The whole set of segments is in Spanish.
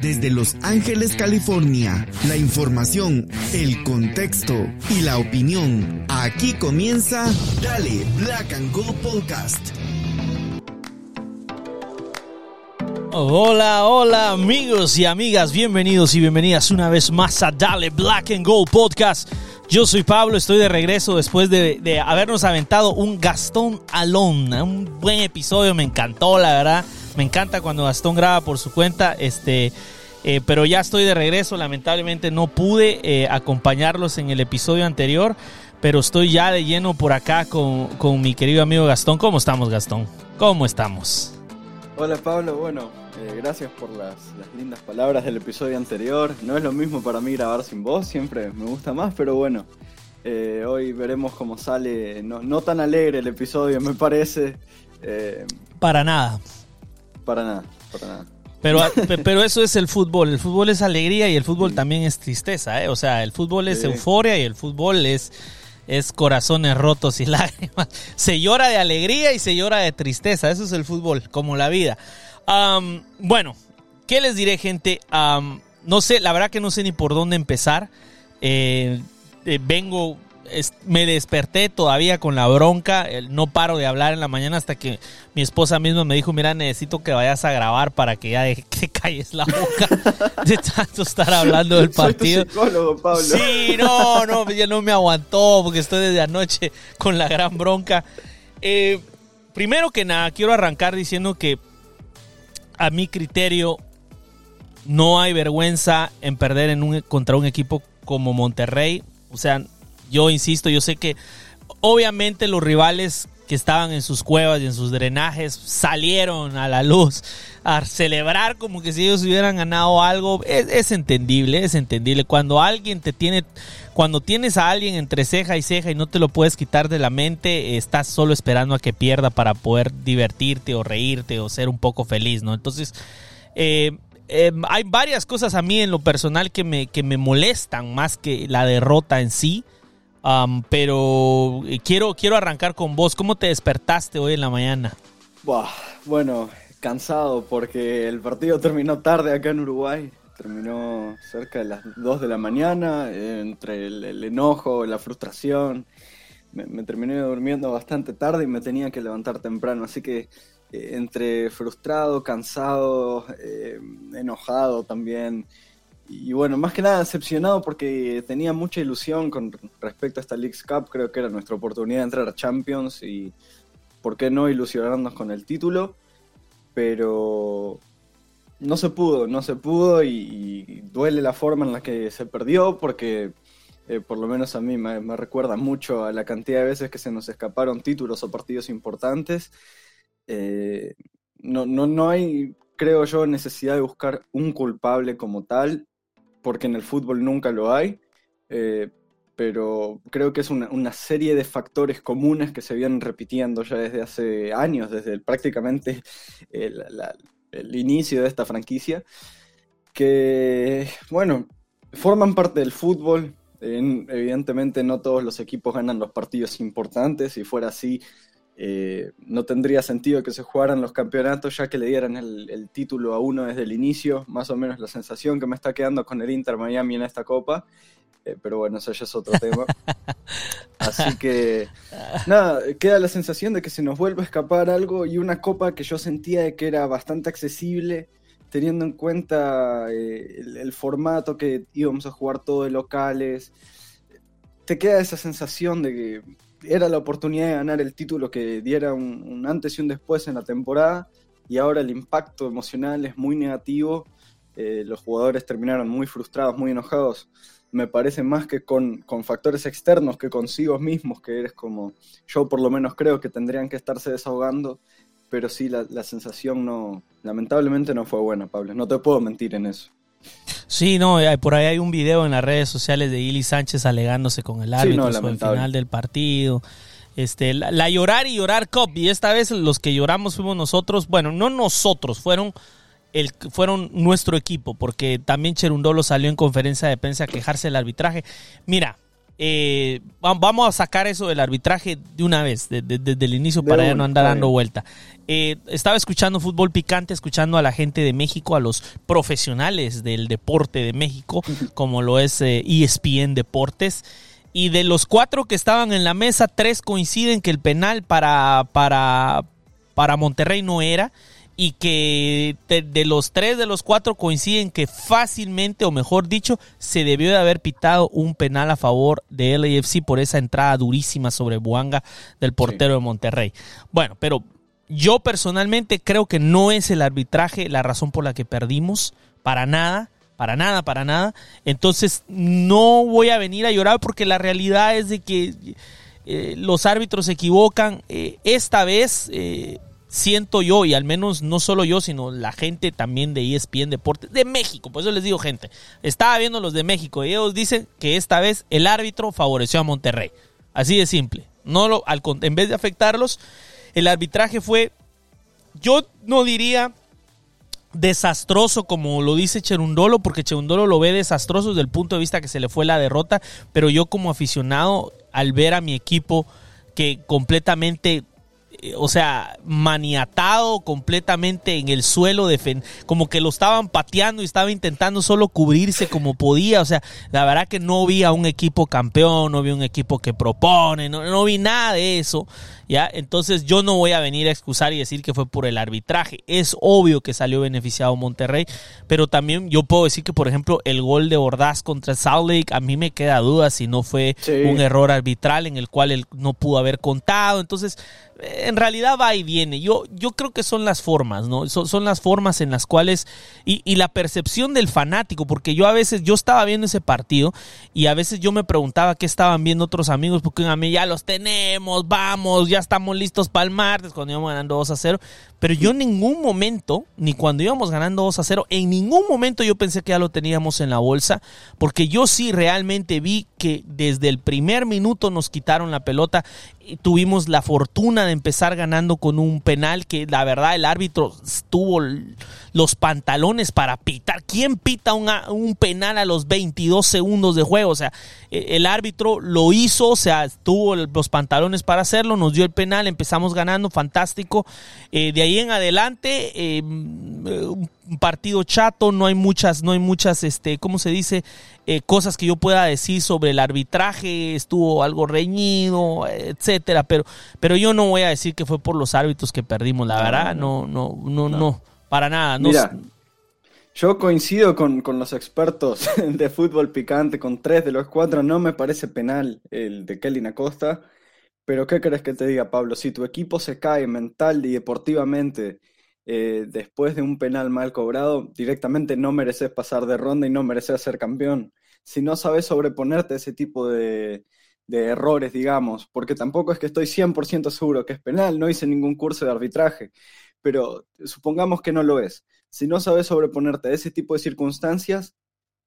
desde Los Ángeles, California. La información, el contexto y la opinión. Aquí comienza Dale Black and Gold Podcast. Hola, hola amigos y amigas, bienvenidos y bienvenidas una vez más a Dale Black and Gold Podcast. Yo soy Pablo, estoy de regreso después de, habernos aventado un Gastón Alon, un buen episodio, me encantó la verdad, me encanta cuando Gastón graba por su cuenta, este, eh, pero ya estoy de regreso, lamentablemente no pude eh, acompañarlos en el episodio anterior, pero estoy ya de lleno por acá con, con mi querido amigo Gastón. ¿Cómo estamos Gastón? ¿Cómo estamos? Hola Pablo, bueno, eh, gracias por las, lindas palabras del episodio anterior. No es lo mismo para mí grabar sin voz, siempre me gusta más, pero bueno, hoy veremos cómo sale. No, tan alegre el episodio, me parece. Para nada. Para nada, para nada. Pero, pero eso es el fútbol. El fútbol es alegría y el fútbol también es tristeza. O sea, el fútbol es euforia y el fútbol es, es corazones rotos y lágrimas. Se llora de alegría y se llora de tristeza. Eso es el fútbol, como la vida bueno, ¿qué les diré, gente? no sé, la verdad que no sé ni por dónde empezar. Eh, eh, vengo, me desperté todavía con la bronca. no paro de hablar en la mañana hasta que mi esposa misma me dijo: Mira, necesito que vayas a grabar para que ya te calles la boca de tanto estar hablando del partido. Pablo. Sí, no, no, ya no me aguantó porque estoy desde anoche con la gran bronca. Eh, primero que nada, quiero arrancar diciendo que a mi criterio, no hay vergüenza en perder en un, contra un equipo como Monterrey. O sea, yo insisto, yo sé que obviamente los rivales que estaban en sus cuevas y en sus drenajes salieron a la luz a celebrar como que si ellos hubieran ganado algo. Es, entendible, es entendible. Cuando alguien te tiene, cuando tienes a alguien entre ceja y ceja y no te lo puedes quitar de la mente, estás solo esperando a que pierda para poder divertirte o reírte o ser un poco feliz, ¿no? Entonces, eh, eh, hay varias cosas a mí en lo personal que me, que me molestan más que la derrota en sí pero eh, quiero, quiero arrancar con vos. ¿Cómo te despertaste hoy en la mañana? bueno, cansado porque el partido terminó tarde acá en Uruguay. Terminó cerca de las 2 de la mañana, entre el, enojo, la frustración. Me, terminé durmiendo bastante tarde y me tenía que levantar temprano. Así que eh, entre frustrado, cansado, eh, enojado también y bueno, más que nada decepcionado porque tenía mucha ilusión con respecto a esta Leagues Cup. Creo que era nuestra oportunidad de entrar a Champions y por qué no ilusionarnos con el título. Pero no se pudo, no se pudo y, duele la forma en la que se perdió porque eh, por lo menos a mí me, recuerda mucho a la cantidad de veces que se nos escaparon títulos o partidos importantes. Eh, no, no, no hay, creo yo, necesidad de buscar un culpable como tal porque en el fútbol nunca lo hay, eh, pero creo que es una, serie de factores comunes que se vienen repitiendo ya desde hace años, desde prácticamente el, inicio de esta franquicia, que, bueno, forman parte del fútbol. evidentemente no todos los equipos ganan los partidos importantes, si fuera así eh, no tendría sentido que se jugaran los campeonatos ya que le dieran el, título a uno desde el inicio, más o menos la sensación que me está quedando con el Inter Miami en esta copa, eh, pero bueno, eso ya es otro tema. Así que nada, queda la sensación de que se nos vuelve a escapar algo y una copa que yo sentía que era bastante accesible, teniendo en cuenta eh, el, formato que íbamos a jugar todo de locales. Te queda esa sensación de que era la oportunidad de ganar el título que diera un, antes y un después en la temporada y ahora el impacto emocional es muy negativo. Eh, los jugadores terminaron muy frustrados, muy enojados. Me parece más que con, factores externos que consigo mismos, que eres como yo por lo menos creo que tendrían que estarse desahogando, pero sí la, la sensación no, lamentablemente no fue buena, Pablo. No te puedo mentir en eso. Sí, no, por ahí hay un video en las redes sociales de Ili Sánchez alegándose con el árbitro sí, el final del partido. Este, la, llorar y llorar Cup, y esta vez los que lloramos fuimos nosotros, bueno, no nosotros, fueron el, fueron nuestro equipo, porque también Cherundolo salió en conferencia de prensa a quejarse del arbitraje. Mira, Eh, vamos a sacar eso del arbitraje de una vez, desde el inicio, para ya no andar dando vuelta. Eh, estaba escuchando fútbol picante, escuchando a la gente de México, a los profesionales del deporte de México, como lo es ESPN e Deportes. Y de los cuatro que estaban en la mesa, tres coinciden que el penal para, para, para Monterrey no era y que de, los tres de los cuatro coinciden que fácilmente, o mejor dicho, se debió de haber pitado un penal a favor de LAFC por esa entrada durísima sobre Buanga del portero de Monterrey. Bueno, pero yo personalmente creo que no es el arbitraje la razón por la que perdimos, para nada. Para nada, para nada. Entonces no voy a venir a llorar porque la realidad es de que eh, los árbitros se equivocan. Eh, esta vez eh, siento yo, y al menos no solo yo, sino la gente también de ESPN Deportes de México, por eso les digo gente, estaba viendo los de México y ellos dicen que esta vez el árbitro favoreció a Monterrey. Así de simple. No lo, al, en vez de afectarlos, el arbitraje fue, yo no diría desastroso como lo dice Cherundolo, porque Cherundolo lo ve desastroso desde el punto de vista que se le fue la derrota, pero yo como aficionado, al ver a mi equipo que completamente o sea, maniatado completamente en el suelo, como que lo estaban pateando y estaba intentando solo cubrirse como podía. O sea, la verdad que no vi a un equipo campeón, no vi un equipo que propone, no, no vi nada de eso. ¿Ya? Entonces yo no voy a venir a excusar y decir que fue por el arbitraje. Es obvio que salió beneficiado Monterrey, pero también yo puedo decir que, por ejemplo, el gol de Ordaz contra Salt Lake, a mí me queda duda si no fue un error arbitral en el cual él no pudo haber contado. Entonces, en realidad va y viene. Yo, yo creo que son las formas, ¿no? Son, son las formas en las cuales. Y, y, la percepción del fanático, porque yo a veces, yo estaba viendo ese partido y a veces yo me preguntaba qué estaban viendo otros amigos, porque a mí ya los tenemos, vamos, ya estamos listos para el martes cuando íbamos ganando 2 a 0. Pero yo en ningún momento, ni cuando íbamos ganando 2 a 0, en ningún momento yo pensé que ya lo teníamos en la bolsa, porque yo sí realmente vi que desde el primer minuto nos quitaron la pelota. Y tuvimos la fortuna de empezar ganando con un penal que la verdad el árbitro tuvo los pantalones para pitar. ¿Quién pita un penal a los 22 segundos de juego? O sea, e, el árbitro lo hizo, o sea, tuvo los pantalones para hacerlo, nos dio el penal, empezamos ganando, fantástico. Eh, de ahí en adelante, eh, un partido chato, no hay muchas, no hay muchas, este, ¿cómo se dice? Eh, cosas que yo pueda decir sobre el arbitraje, estuvo algo reñido, etcétera, pero, pero yo no voy a decir que fue por los árbitros que perdimos, la verdad, no, no, no, no, para nada. Mira, yo coincido con, con, los expertos de fútbol picante, con tres de los cuatro, no me parece penal el de Kelly Acosta. Pero ¿qué crees que te diga, Pablo? Si tu equipo se cae mental y deportivamente eh, después de un penal mal cobrado, directamente no mereces pasar de ronda y no mereces ser campeón. Si no sabes sobreponerte a ese tipo de, errores, digamos, porque tampoco es que estoy 100% seguro que es penal, no hice ningún curso de arbitraje, pero supongamos que no lo es. Si no sabes sobreponerte a ese tipo de circunstancias,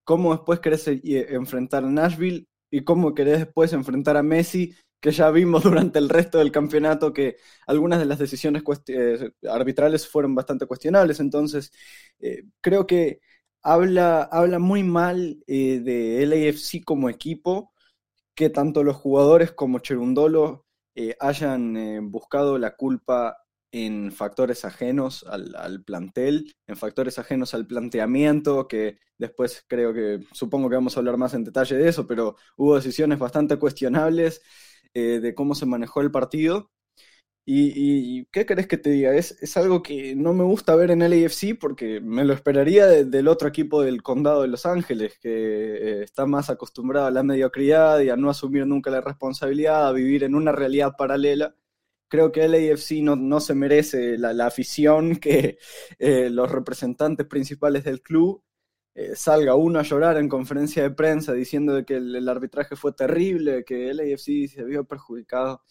¿cómo después querés eh, enfrentar a Nashville y cómo querés después enfrentar a Messi que ya vimos durante el resto del campeonato que algunas de las decisiones eh, arbitrales fueron bastante cuestionables. Entonces, eh, creo que habla, habla muy mal eh, de LAFC como equipo, que tanto los jugadores como Cherundolo hayan buscado la culpa en factores ajenos al, plantel, en factores ajenos al planteamiento, que después creo que, supongo que vamos a hablar más en detalle de eso, pero hubo decisiones bastante cuestionables eh, de cómo se manejó el partido. Y, qué querés que te diga? Es, es, algo que no me gusta ver en el AFC porque me lo esperaría del otro equipo del condado de Los Ángeles, que eh, está más acostumbrado a la mediocridad y a no asumir nunca la responsabilidad, a vivir en una realidad paralela. Creo que el AFC no, no se merece la, afición que eh, los representantes principales del club eh, salga uno a llorar en conferencia de prensa diciendo que el, arbitraje fue terrible, que el AFC se vio perjudicado.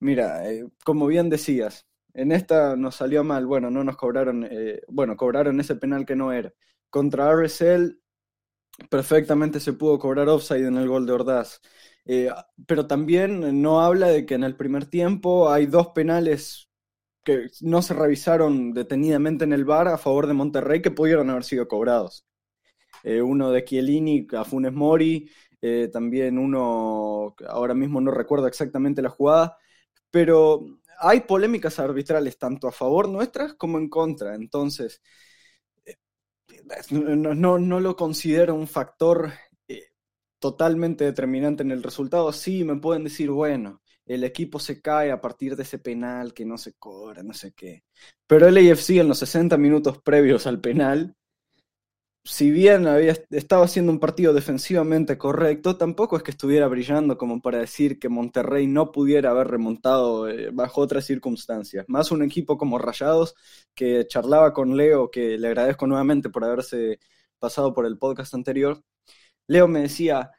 Mira, eh, como bien decías, en esta nos salió mal, bueno, no nos cobraron, eh, bueno, cobraron ese penal que no era. Contra RSL perfectamente se pudo cobrar offside en el gol de Ordaz. pero también no habla de que en el primer tiempo hay dos penales que no se revisaron detenidamente en el bar a favor de Monterrey que pudieron haber sido cobrados. Eh, uno de Chiellini a Funes Mori, eh, también uno, ahora mismo no recuerdo exactamente la jugada, pero hay polémicas arbitrales tanto a favor nuestras como en contra, entonces eh, no, no, lo considero un factor totalmente determinante en el resultado. Sí, me pueden decir, bueno, el equipo se cae a partir de ese penal que no se cobra, no sé qué. Pero el AFC en los 60 minutos previos al penal, si bien había, estaba haciendo un partido defensivamente correcto, tampoco es que estuviera brillando como para decir que Monterrey no pudiera haber remontado eh, bajo otras circunstancias. Más un equipo como Rayados, que charlaba con Leo, que le agradezco nuevamente por haberse pasado por el podcast anterior. Leo me decía,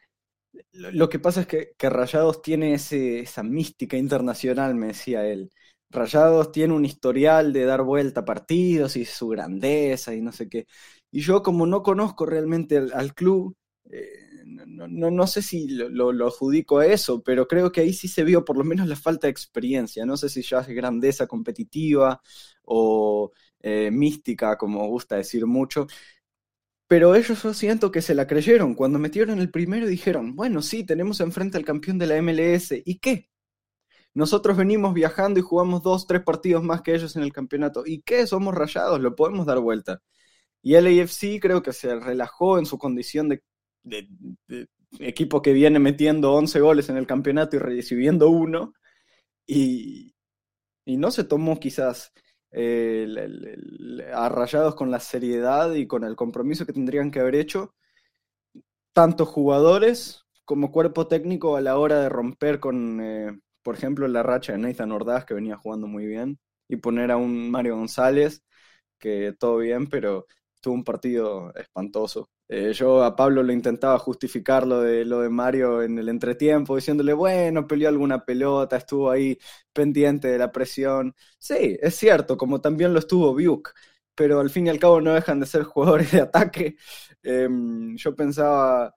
lo que pasa es que, Rayados tiene esa mística internacional, me decía él. Rayados tiene un historial de dar vuelta a partidos y su grandeza y no sé qué. Y yo como no conozco realmente al, club, eh, no, sé si lo, lo, adjudico a eso, pero creo que ahí sí se vio por lo menos la falta de experiencia. No sé si ya es grandeza competitiva o eh, mística, como gusta decir mucho, pero ellos yo siento que se la creyeron. Cuando metieron el primero dijeron, bueno, sí, tenemos enfrente al campeón de la MLS. ¿Y qué? Nosotros venimos viajando y jugamos dos, tres partidos más que ellos en el campeonato. ¿Y qué? Somos rayados, lo podemos dar vuelta. Y el AFC creo que se relajó en su condición de, equipo que viene metiendo 11 goles en el campeonato y recibiendo uno. Y, y no se tomó quizás eh, arrayados con la seriedad y con el compromiso que tendrían que haber hecho, tanto jugadores como cuerpo técnico a la hora de romper con, eh, por ejemplo, la racha de Nathan Ordaz, que venía jugando muy bien, y poner a un Mario González, que todo bien, pero tuvo un partido espantoso. Eh, yo a Pablo le intentaba justificar lo de, lo de Mario en el entretiempo, diciéndole, bueno, peleó alguna pelota, estuvo ahí pendiente de la presión. Sí, es cierto, como también lo estuvo Biuk, pero al fin y al cabo no dejan de ser jugadores de ataque. Em, yo pensaba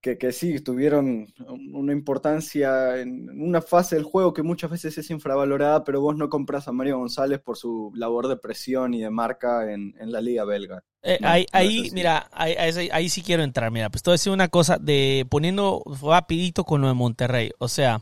que, sí, tuvieron una importancia en una fase del juego que muchas veces es infravalorada, pero vos no compras a Mario González por su labor de presión y de marca en, la liga belga. Eh, ahí, mira, ahí, sí quiero entrar, mira, pues te voy a decir una cosa de poniendo rapidito con lo de Monterrey, o sea,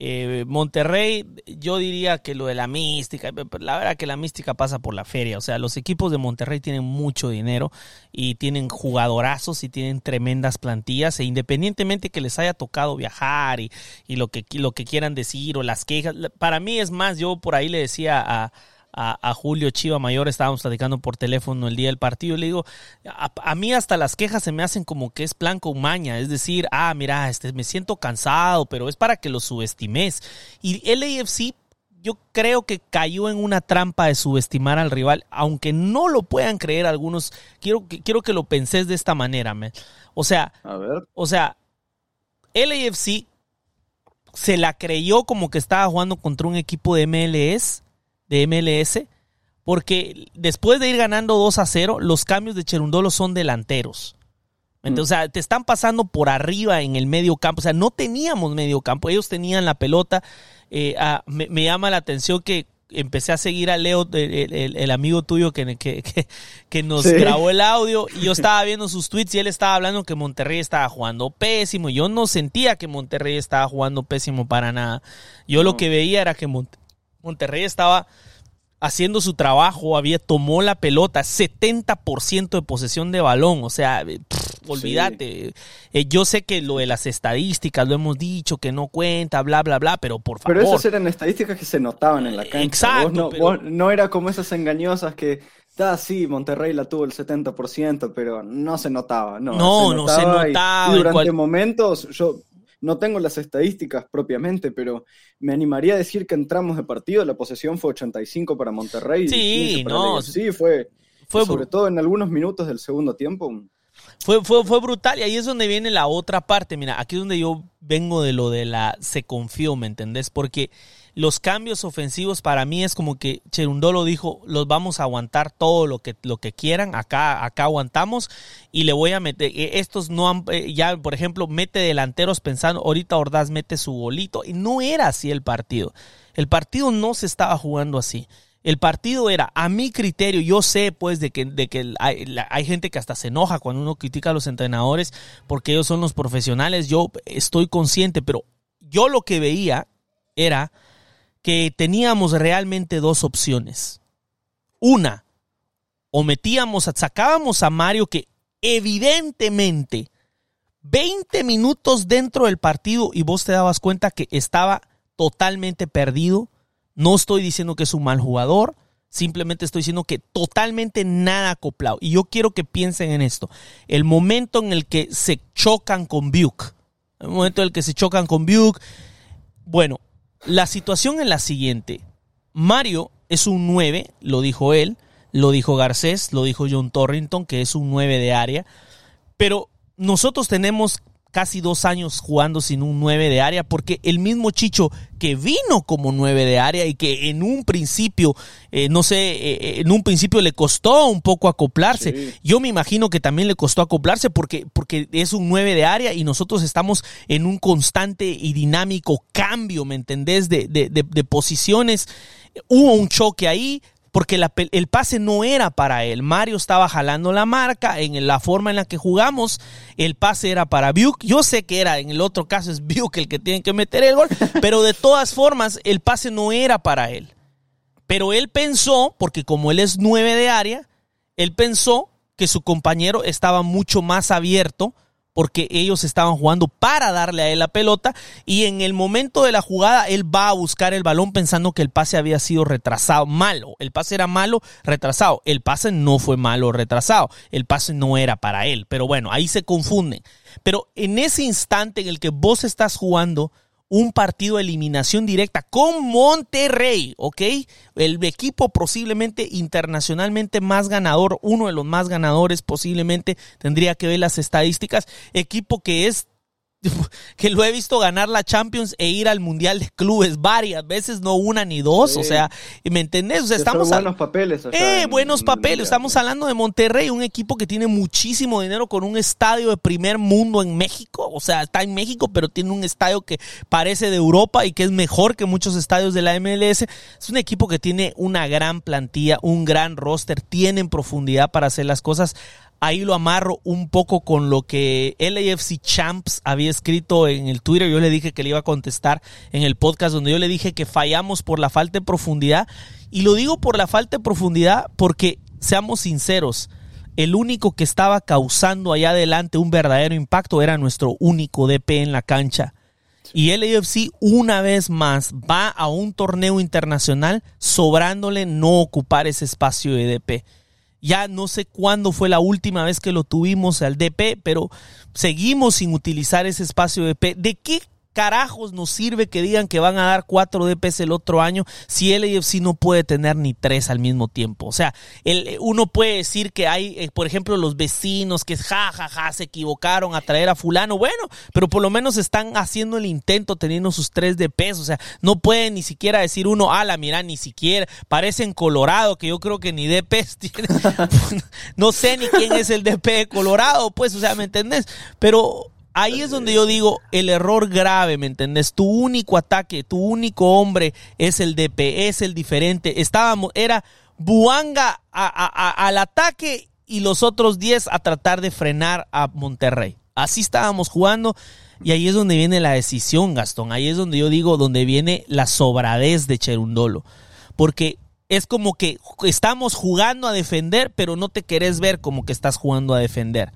eh, Monterrey, yo diría que lo de la mística, la verdad que la mística pasa por la feria, o sea, los equipos de Monterrey tienen mucho dinero y tienen jugadorazos y tienen tremendas plantillas e independientemente que les haya tocado viajar y, y lo, que, lo que quieran decir o las quejas, para mí es más, yo por ahí le decía a a, Julio Chiva Mayor, estábamos platicando por teléfono el día del partido, le digo, a, mí hasta las quejas se me hacen como que es plan con maña, es decir, ah, mira, este, me siento cansado, pero es para que lo subestimes. Y el AFC yo creo que cayó en una trampa de subestimar al rival, aunque no lo puedan creer algunos, quiero que, quiero que lo penses de esta manera, o sea, a ver. o sea, el AFC se la creyó como que estaba jugando contra un equipo de MLS de MLS, porque después de ir ganando 2 a 0, los cambios de Cherundolo son delanteros. Mm. O sea, te están pasando por arriba en el medio campo. O sea, no teníamos medio campo. Ellos tenían la pelota. Eh, ah, me, llama la atención que empecé a seguir a Leo, el, amigo tuyo que, que, nos grabó el audio. Y yo estaba viendo sus tweets y él estaba hablando que Monterrey estaba jugando pésimo. Yo no sentía que Monterrey estaba jugando pésimo para nada. Yo lo que veía era que Monterrey Monterrey estaba haciendo su trabajo, había tomó la pelota, 70% de posesión de balón, o sea, eh, olvídate. Eh, yo sé que lo de las estadísticas lo hemos dicho que no cuenta, bla bla bla, pero por favor. Pero esas eran estadísticas que se notaban en la cancha. Exacto. no, era como esas engañosas que Ah, sí, Monterrey la tuvo el 70%, pero no se notaba. No, no se notaba, no se notaba. Y, durante momentos, yo no tengo las estadísticas propiamente, pero me animaría a decir que entramos de partido, la posesión fue 85 para Monterrey. Sí, no. Sí, fue, fue sobre todo en algunos minutos del segundo tiempo. Fue, fue, fue brutal y ahí es donde viene la otra parte. Mira, aquí es donde yo vengo de lo de la se confió, ¿me entendés? Porque los cambios ofensivos para mí es como que Cherundolo dijo, los vamos a aguantar todo lo que, lo que quieran, acá, acá aguantamos y le voy a meter, eh, estos no han, eh, ya por ejemplo, mete delanteros pensando, ahorita Ordaz mete su bolito y no era así el partido. El partido no se estaba jugando así. El partido era, a mi criterio, yo sé pues de que, de que hay, gente que hasta se enoja cuando uno critica a los entrenadores porque ellos son los profesionales, yo estoy consciente, pero yo lo que veía era que teníamos realmente dos opciones. Una, o metíamos, sacábamos a Mario que evidentemente 20 minutos dentro del partido y vos te dabas cuenta que estaba totalmente perdido. No estoy diciendo que es un mal jugador, simplemente estoy diciendo que totalmente nada acoplado. Y yo quiero que piensen en esto. El momento en el que se chocan con Buke, el momento en el que se chocan con Buke, bueno, la situación es la siguiente. Mario es un 9, lo dijo él, lo dijo Garcés, lo dijo John Torrington, que es un 9 de área. Pero nosotros tenemos casi dos años jugando sin un 9 de área, porque el mismo Chicho que vino como 9 de área y que en un principio, eh, no sé, eh, eh, en un principio le costó un poco acoplarse. Yo me imagino que también le costó acoplarse porque, porque es un 9 de área y nosotros estamos en un constante y dinámico cambio, ¿me entendés? De, de, de, de posiciones. Hubo un choque ahí, porque el pase no era para él. Mario estaba jalando la marca en la forma en la que jugamos. El pase era para Buke. Yo sé que era, en el otro caso es Buke el que tiene que meter el gol, pero de todas formas el pase no era para él. Pero él pensó, porque como él es nueve de área, él pensó que su compañero estaba mucho más abierto porque ellos estaban jugando para darle a él la pelota y en el momento de la jugada él va a buscar el balón pensando que el pase había sido retrasado, malo, el pase era malo, retrasado, el pase no fue malo, retrasado, el pase no era para él, pero bueno, ahí se confunden. Pero en ese instante en el que vos estás jugando, un partido de eliminación directa con Monterrey, ¿ok? El equipo posiblemente internacionalmente más ganador, uno de los más ganadores posiblemente, tendría que ver las estadísticas, equipo que es que lo he visto ganar la Champions e ir al Mundial de Clubes varias veces, no una ni dos, o sea, ¿me entendés? O sea, estamos buenos papeles. Eh, buenos papeles, estamos hablando de Monterrey, un equipo que tiene muchísimo dinero con un estadio de primer mundo en México, o sea, está en México, pero tiene un estadio que parece de Europa y que es mejor que muchos estadios de la MLS. Es un equipo que tiene una gran plantilla, un gran roster, tienen profundidad para hacer las cosas ahí lo amarro un poco con lo que LAFC Champs había escrito en el Twitter. Yo le dije que le iba a contestar en el podcast donde yo le dije que fallamos por la falta de profundidad. Y lo digo por la falta de profundidad porque, seamos sinceros, el único que estaba causando allá adelante un verdadero impacto era nuestro único DP en la cancha. Y LAFC una vez más va a un torneo internacional sobrándole no ocupar ese espacio de DP. Ya no sé cuándo fue la última vez que lo tuvimos al DP, pero seguimos sin utilizar ese espacio DP. ¿De qué carajos nos sirve que digan que van a dar cuatro DPs el otro año si el AFC no puede tener ni tres al mismo tiempo? O sea, el, uno puede decir que hay, eh, por ejemplo, los vecinos que ja, ja, ja, se equivocaron a traer a fulano. Bueno, pero por lo menos están haciendo el intento teniendo sus tres DPs. O sea, no pueden ni siquiera decir uno, ala, mira, ni siquiera, parecen Colorado, que yo creo que ni DPs tiene. no sé ni quién es el DP de Colorado, pues, o sea, ¿me entendés? Pero Ahí es donde yo digo el error grave, ¿me entendés? Tu único ataque, tu único hombre es el DP, es el diferente. Estábamos, era Buanga al ataque y los otros 10 a tratar de frenar a Monterrey. Así estábamos jugando y ahí es donde viene la decisión, Gastón. Ahí es donde yo digo, donde viene la sobradez de Cherundolo. Porque es como que estamos jugando a defender, pero no te querés ver como que estás jugando a defender.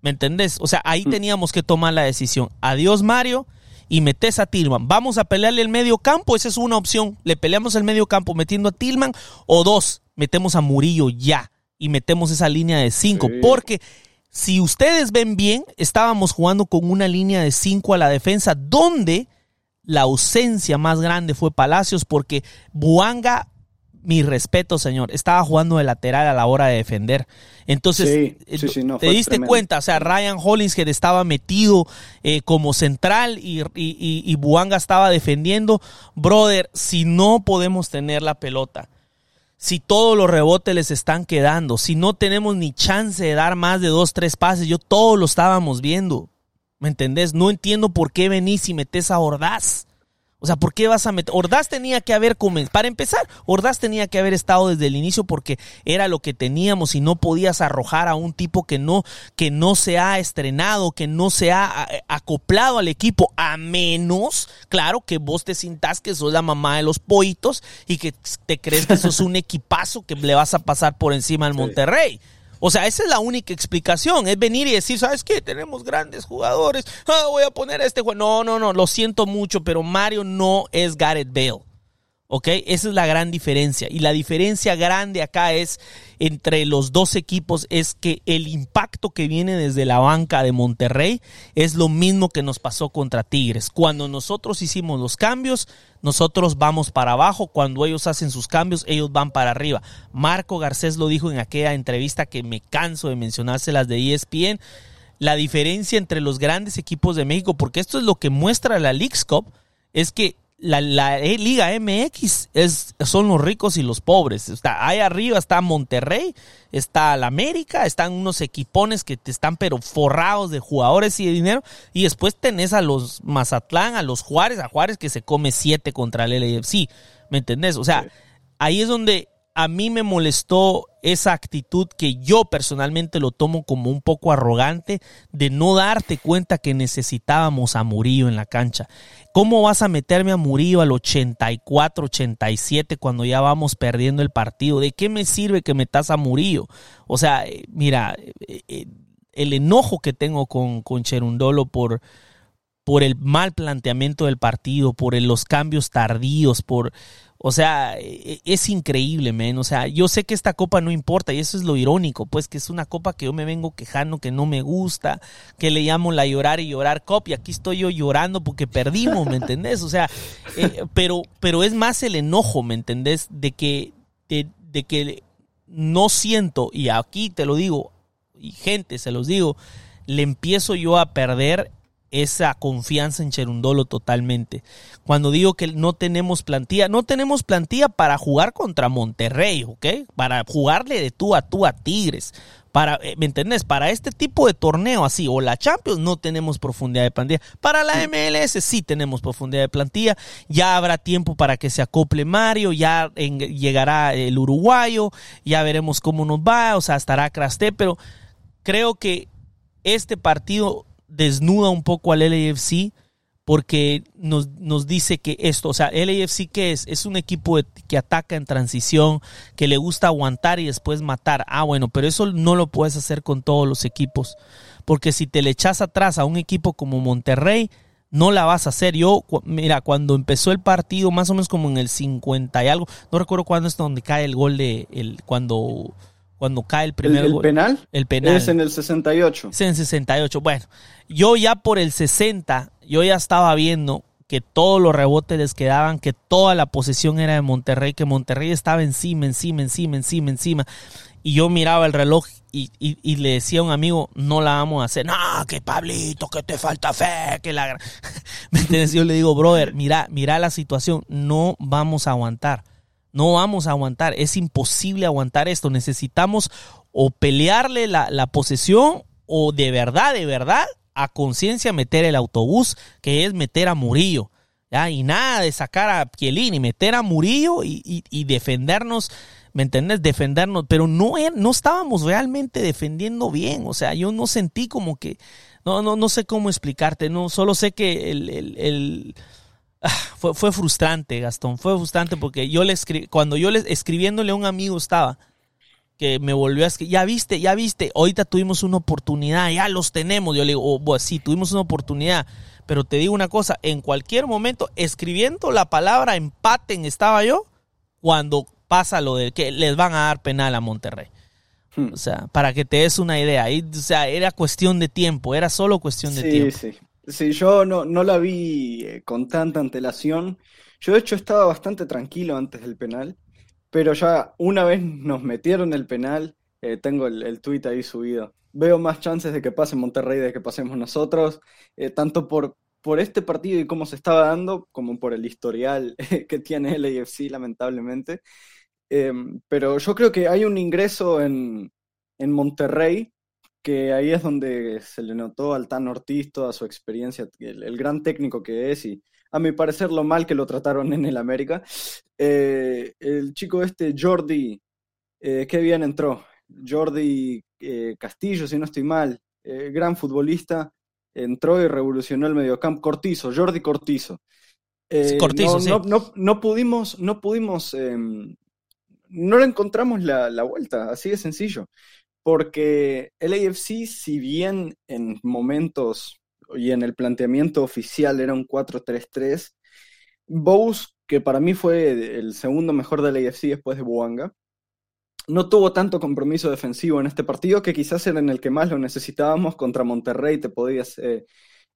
¿Me entendés? O sea, ahí mm. teníamos que tomar la decisión. Adiós, Mario, y metes a Tillman. Vamos a pelearle el medio campo, esa es una opción. Le peleamos el medio campo metiendo a Tillman, o dos, metemos a Murillo ya y metemos esa línea de cinco. Porque si ustedes ven bien, estábamos jugando con una línea de cinco a la defensa, donde la ausencia más grande fue Palacios, porque Buanga mi respeto, señor, estaba jugando de lateral a la hora de defender. Entonces, eh, te diste cuenta, o sea, Ryan Hollingshead estaba metido eh, como central y, y, Buanga estaba defendiendo. Brother, si no podemos tener la pelota, si todos los rebotes les están quedando, si no tenemos ni chance de dar más de dos, tres pases, yo todos lo estábamos viendo. ¿Me entendés? No entiendo por qué venís y metes a Ordaz. O sea, ¿por qué vas a meter? Ordaz tenía que haber comenzado. Para empezar, Ordaz tenía que haber estado desde el inicio porque era lo que teníamos y no podías arrojar a un tipo que no, que no se ha estrenado, que no se ha acoplado al equipo, a menos, claro, que vos te sintas que sos la mamá de los pollitos y que te crees que sos un equipazo que le vas a pasar por encima al Monterrey. O sea, esa es la única explicación, es venir y decir, ¿sabes qué? Tenemos grandes jugadores, ah, voy a poner a este juego. No, no, no, lo siento mucho, pero Mario no es Gareth Bale. ¿Ok? Esa es la gran diferencia. Y la diferencia grande acá es entre los dos equipos es que el impacto que viene desde la banca de Monterrey es lo mismo que nos pasó contra Tigres. Cuando nosotros hicimos los cambios, nosotros vamos para abajo. Cuando ellos hacen sus cambios, ellos van para arriba. Marco Garcés lo dijo en aquella entrevista que me canso de mencionárselas de ESPN. La diferencia entre los grandes equipos de México, porque esto es lo que muestra la Leagues Cup, es que la, eh, Liga MX es, son los ricos y los pobres. Está, ahí arriba está Monterrey, está la América, están unos equipones que te están pero forrados de jugadores y de dinero. Y después tenés a los Mazatlán, a los Juárez, a Juárez que se come siete contra el LFC. ¿Me entendés? O sea, ahí es donde a mí me molestó esa actitud que yo personalmente lo tomo como un poco arrogante de no darte cuenta que necesitábamos a Murillo en la cancha. ¿Cómo vas a meterme a Murillo al 84, 87 cuando ya vamos perdiendo el partido? ¿De qué me sirve que metas a Murillo? O sea, eh, mira, eh, eh, el enojo que tengo con, con Cherundolo por, por el mal planteamiento del partido, por los cambios tardíos, por o sea, e, e, es increíble, men. O sea, yo sé que esta copa no importa y eso es lo irónico, pues que es una copa que yo me vengo quejando, que no me gusta, que le llamo la llorar y llorar cop y aquí estoy yo llorando porque perdimos, ¿me entendés? O sea, eh, pero, pero es más el enojo, ¿me entendés? De que, de, de que no siento, y aquí te lo digo, y gente, se los digo, le empiezo yo a perder esa confianza en Cherundolo totalmente. Cuando digo que no tenemos plantilla, no tenemos plantilla para jugar contra Monterrey, ¿ok? Para jugarle de tú a tú a Tigres. Para, eh, ¿me entendés? Para este tipo de torneo así, o la Champions, no tenemos profundidad de plantilla. Para la MLS sí tenemos profundidad de plantilla. Ya habrá tiempo para que se acople Mario, ya llegará el uruguayo, ya veremos cómo nos va, o sea, estará Crasté, pero creo que este partido desnuda un poco al LAFC porque nos, nos, dice que esto, o sea, LAFC que es? Es un equipo que ataca en transición, que le gusta aguantar y después matar. Ah, bueno, pero eso no lo puedes hacer con todos los equipos, porque si te le echas atrás a un equipo como Monterrey, no la vas a hacer. Yo, mira, cuando empezó el partido, más o menos como en el 50 y algo, no recuerdo cuándo es donde cae el gol de, el, cuando cuando cae el primer ¿El, penal? El penal. Es en el 68. Es en el 68. Bueno, yo ya por el 60, yo ya estaba viendo que todos los rebotes les quedaban, que toda la posesión era de Monterrey, que Monterrey estaba encima, encima, encima, encima, encima. Y yo miraba el reloj y, y, le decía a un amigo, no la vamos a hacer. No, que Pablito, que te falta fe, que la... ¿Me entiendes? Yo le digo, brother, mira, mira la situación, no vamos a aguantar. No vamos a aguantar, es imposible aguantar esto. Necesitamos o pelearle la, posesión o de verdad, de verdad, a conciencia meter el autobús, que es meter a Murillo. ¿ya? Y nada de sacar a y meter a Murillo y, defendernos. ¿Me entiendes? Defendernos, pero no, no estábamos realmente defendiendo bien. O sea, yo no sentí como que, no, no, no sé cómo explicarte, no, solo sé que el Ah, fue, fue frustrante, Gastón. Fue frustrante porque yo le escribí, cuando yo le escribiéndole a un amigo estaba, que me volvió a escribir, ya viste, ya viste, ahorita tuvimos una oportunidad, ya los tenemos. Yo le digo, oh, sí, tuvimos una oportunidad, pero te digo una cosa, en cualquier momento, escribiendo la palabra empaten estaba yo, cuando pasa lo de que les van a dar penal a Monterrey. Hmm. O sea, para que te des una idea, o sea, era cuestión de tiempo, era solo cuestión de tiempo. Sí, sí. Sí, yo no, no la vi eh, con tanta antelación. Yo de hecho estaba bastante tranquilo antes del penal, pero ya una vez nos metieron el penal, eh, tengo el, el tweet ahí subido. Veo más chances de que pase Monterrey de que pasemos nosotros, eh, tanto por, por este partido y cómo se estaba dando, como por el historial que tiene el AFC, lamentablemente. Em, pero yo creo que hay un ingreso en, en Monterrey que ahí es donde se le notó al Tan Ortiz toda su experiencia, el, gran técnico que es y a mi parecer lo mal que lo trataron en el América. Eh, el chico este, Jordi, eh, qué bien entró. Jordi eh, Castillo, si no estoy mal, gran futbolista, entró y revolucionó el mediocampo. Cortizo, Jordi Cortizo. Cortizo, no, no, pudimos, no pudimos, em, no le encontramos la, la vuelta, así de sencillo porque el AFC, si bien en momentos y en el planteamiento oficial era un 4-3-3, Bowes, que para mí fue el segundo mejor del AFC después de Buanga, no tuvo tanto compromiso defensivo en este partido que quizás era en el que más lo necesitábamos contra Monterrey, te podías, eh,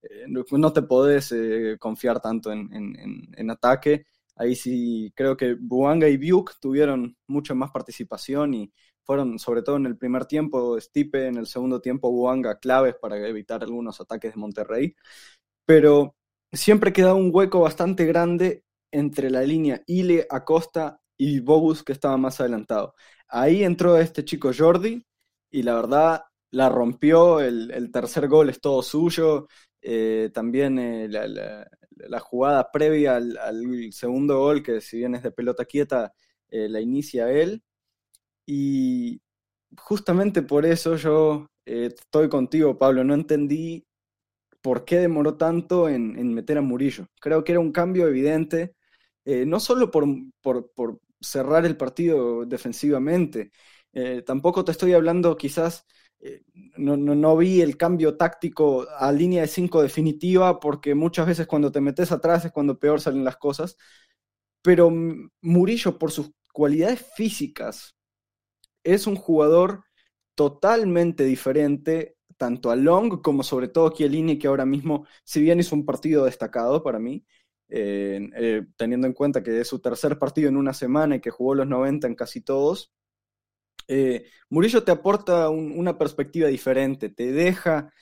eh, no te podés eh, confiar tanto en, en, ataque. Ahí sí creo que Buanga y Buke tuvieron mucha más participación y fueron, sobre todo en el primer tiempo, Stipe, en el segundo tiempo, Buanga, claves para evitar algunos ataques de Monterrey. Pero siempre queda un hueco bastante grande entre la línea Ile, Acosta y Bogus, que estaba más adelantado. Ahí entró este chico Jordi y la verdad la rompió. El, tercer gol es todo suyo. Eh, también eh, la, jugada previa al, segundo gol, que si bien es de pelota quieta, eh, la inicia él. Y justamente por eso yo eh, estoy contigo, Pablo. No entendí por qué demoró tanto en, meter a Murillo. Creo que era un cambio evidente, eh, no solo por, cerrar el partido defensivamente, eh, tampoco te estoy hablando quizás, no, no, vi el cambio táctico a línea de 5 definitiva, porque muchas veces cuando te metes atrás es cuando peor salen las cosas, pero Murillo por sus cualidades físicas, es un jugador totalmente diferente, tanto a Long como sobre todo Chiellini, que ahora mismo, si bien hizo un partido destacado para mí, eh, teniendo en cuenta que es su tercer partido en una semana y que jugó los 90 en casi todos, eh, Murillo te aporta una perspectiva diferente, te deja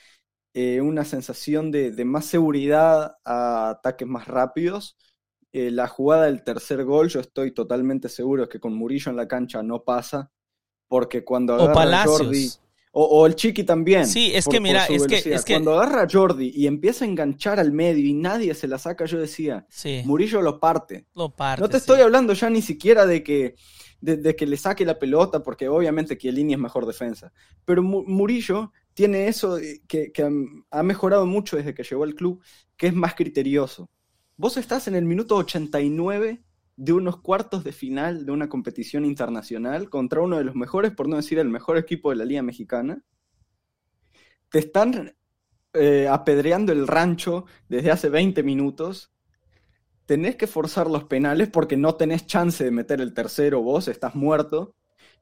eh, una sensación de, de, más seguridad a ataques más rápidos. la jugada del tercer gol, yo estoy totalmente seguro que con Murillo en la cancha no pasa porque cuando agarra a Jordi. O, el Chiqui también. Sí, es que mira, es que, Cuando agarra a Jordi y empieza a enganchar al medio y nadie se la saca, yo decía, Murillo lo parte. Lo parte. No te estoy hablando ya ni siquiera de que, de, que le saque la pelota, porque obviamente Chiellini es mejor defensa. Pero Murillo tiene eso que, que ha mejorado mucho desde que llegó al club, que es más criterioso. Vos estás en el minuto 89 de unos cuartos de final de una competición internacional contra uno de los mejores, por no decir el mejor equipo de la Liga Mexicana. Te están eh, apedreando el rancho desde hace 20 minutos. Tenés que forzar los penales porque no tenés chance de meter el tercero vos, estás muerto.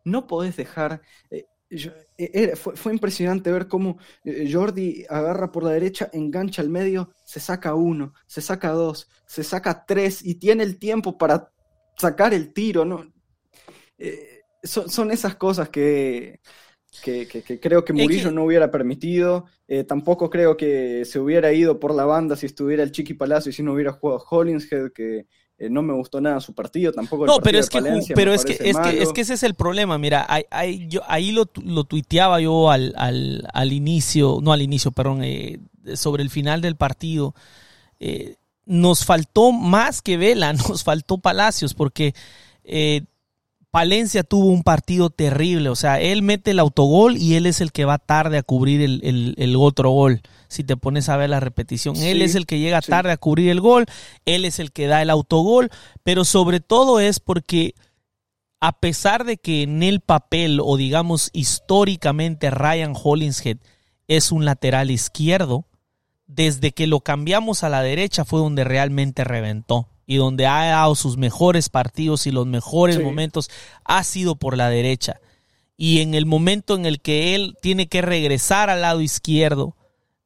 No podés dejar... Eh, eh, fue, fue, impresionante ver cómo Jordi agarra por la derecha, engancha al medio, se saca uno, se saca dos, se saca tres y tiene el tiempo para sacar el tiro, ¿no? Eh, son, esas cosas que, que, creo que Murillo no hubiera permitido. Eh, tampoco creo que se hubiera ido por la banda si estuviera el Chiqui Palacio y si no hubiera jugado Hollingshead, que eh, no me gustó nada su partido, tampoco el No, pero, es que, pero es, que, es, que, es que ese es el problema. Mira, ahí, yo, ahí lo, lo tuiteaba yo al, al, al, inicio, no al inicio, perdón, sobre el final del partido nos faltó más que Vela, nos faltó Palacios, porque eh, Palencia tuvo un partido terrible. O sea, él mete el autogol y él es el que va tarde a cubrir el, otro gol. Si te pones a ver la repetición, él es el que llega tarde a cubrir el gol, él es el que da el autogol, pero sobre todo es porque a pesar de que en el papel o digamos históricamente Ryan Hollingshead es un lateral izquierdo, desde que lo cambiamos a la derecha fue donde realmente reventó y donde ha dado sus mejores partidos y los mejores momentos ha sido por la derecha. Y en el momento en el que él tiene que regresar al lado izquierdo,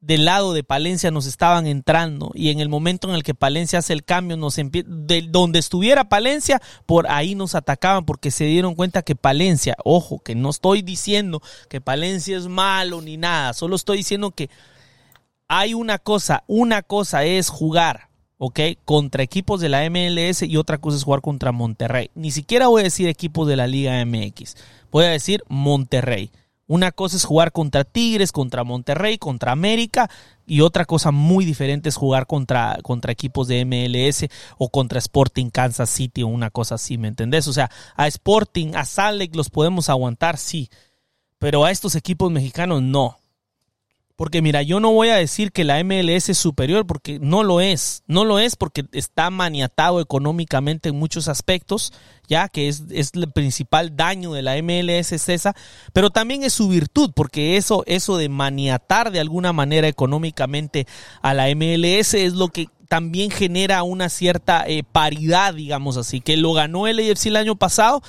del lado de Palencia nos estaban entrando y en el momento en el que Palencia hace el cambio, nos de donde estuviera Palencia, por ahí nos atacaban porque se dieron cuenta que Palencia, ojo, que no estoy diciendo que Palencia es malo ni nada, solo estoy diciendo que hay una cosa, una cosa es jugar, ¿ok? Contra equipos de la MLS y otra cosa es jugar contra Monterrey. Ni siquiera voy a decir equipos de la Liga MX, voy a decir Monterrey. Una cosa es jugar contra Tigres, contra Monterrey, contra América y otra cosa muy diferente es jugar contra, contra equipos de MLS o contra Sporting Kansas City o una cosa así, ¿me entendés? O sea, a Sporting, a Salek los podemos aguantar, sí, pero a estos equipos mexicanos no. Porque mira, yo no voy a decir que la MLS es superior porque no lo es. No lo es porque está maniatado económicamente en muchos aspectos, ya que es, es el principal daño de la MLS es esa, pero también es su virtud, porque eso, eso de maniatar de alguna manera económicamente a la MLS es lo que también genera una cierta eh, paridad, digamos así, que lo ganó el AFC el año pasado,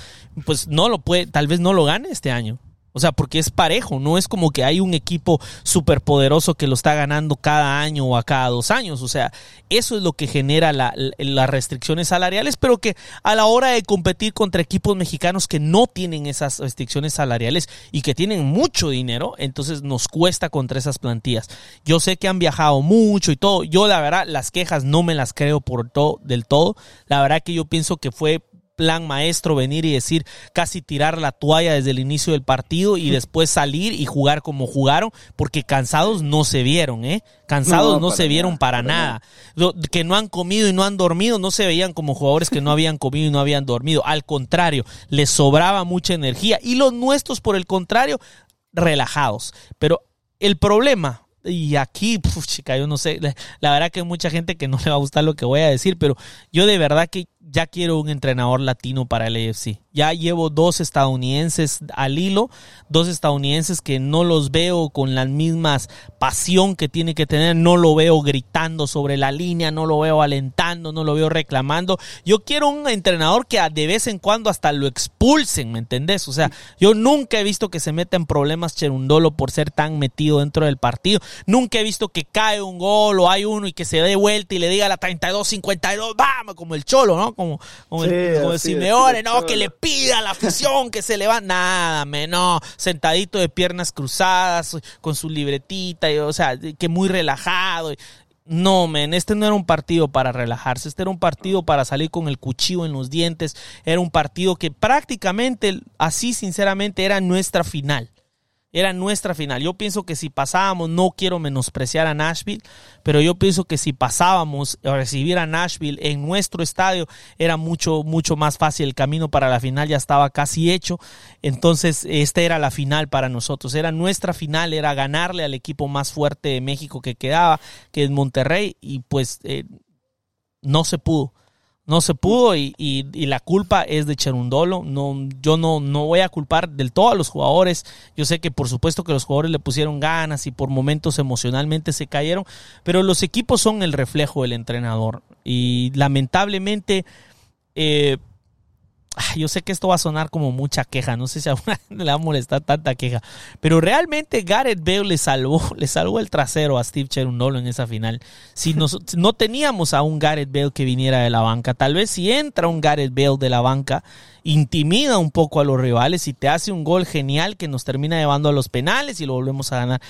pues no lo puede, tal vez no lo gane este año. O sea, porque es parejo, no es como que hay un equipo superpoderoso que lo está ganando cada año o a cada dos años. O sea, eso es lo que genera las restricciones salariales, pero que a la hora de competir contra equipos mexicanos que no tienen esas restricciones salariales y que tienen mucho dinero, entonces nos cuesta contra esas plantillas. Yo sé que han viajado mucho y todo. Yo la verdad las quejas no me las creo por todo del todo. La verdad que yo pienso que fue plan maestro venir y decir casi tirar la toalla desde el inicio del partido y después salir y jugar como jugaron, porque cansados no se vieron, ¿eh? Cansados no, se vieron para, nada. Que no han comido y no han dormido, no se veían como jugadores que no habían comido y no habían dormido. Al contrario, les sobraba mucha energía. Y los nuestros, por el contrario, relajados. Pero el problema, y aquí, chica, yo no sé, la verdad que hay mucha gente que no le va a gustar lo que voy a decir, pero yo de verdad que ya quiero un entrenador latino para el AFC. Ya llevo dos estadounidenses al hilo, dos estadounidenses que no los veo con la misma pasión que tiene que tener, no lo veo gritando sobre la línea, no lo veo alentando, no lo veo reclamando. Yo quiero un entrenador que de vez en cuando hasta lo expulsen, ¿me entendés? O sea, yo nunca he visto que se meta en problemas Cherundolo por ser tan metido dentro del partido. Nunca he visto que cae un gol o hay uno y que se dé vuelta y le diga a la 32-52, vamos, como el cholo, ¿no? Como, como, el, Simeone, ¿no? Que le pida la afición que se levante. Nada, me, no. Sentadito de piernas cruzadas, con su libretita, y, o sea, que muy relajado. No, men, este no era un partido para relajarse, este era un partido para salir con el cuchillo en los dientes, era un partido que prácticamente, así sinceramente, era nuestra final. Era nuestra final. Yo pienso que si pasábamos, no quiero menospreciar a Nashville, pero yo pienso que si pasábamos a recibir a Nashville en nuestro estadio, era mucho, mucho más fácil. El camino para la final ya estaba casi hecho. Entonces, esta era la final para nosotros. Era nuestra final, era ganarle al equipo más fuerte de México que quedaba, que es Monterrey, y pues eh, no se pudo. No se pudo y, y, la culpa es de Cherundolo. No, yo no, no voy a culpar del todo a los jugadores. Yo sé que por supuesto que los jugadores le pusieron ganas y por momentos emocionalmente se cayeron, pero los equipos son el reflejo del entrenador. Y lamentablemente eh, yo sé que esto va a sonar como mucha queja, no sé si a una le va a molestar tanta queja, pero realmente Gareth Bale le salvó, le salvó el trasero a Steve Cherundolo en esa final. Si no teníamos a un Gareth Bale que viniera de la banca, tal vez si entra un Gareth Bale de la banca, intimida un poco a los rivales y te hace un gol genial que nos termina llevando a los penales y lo volvemos a ganar.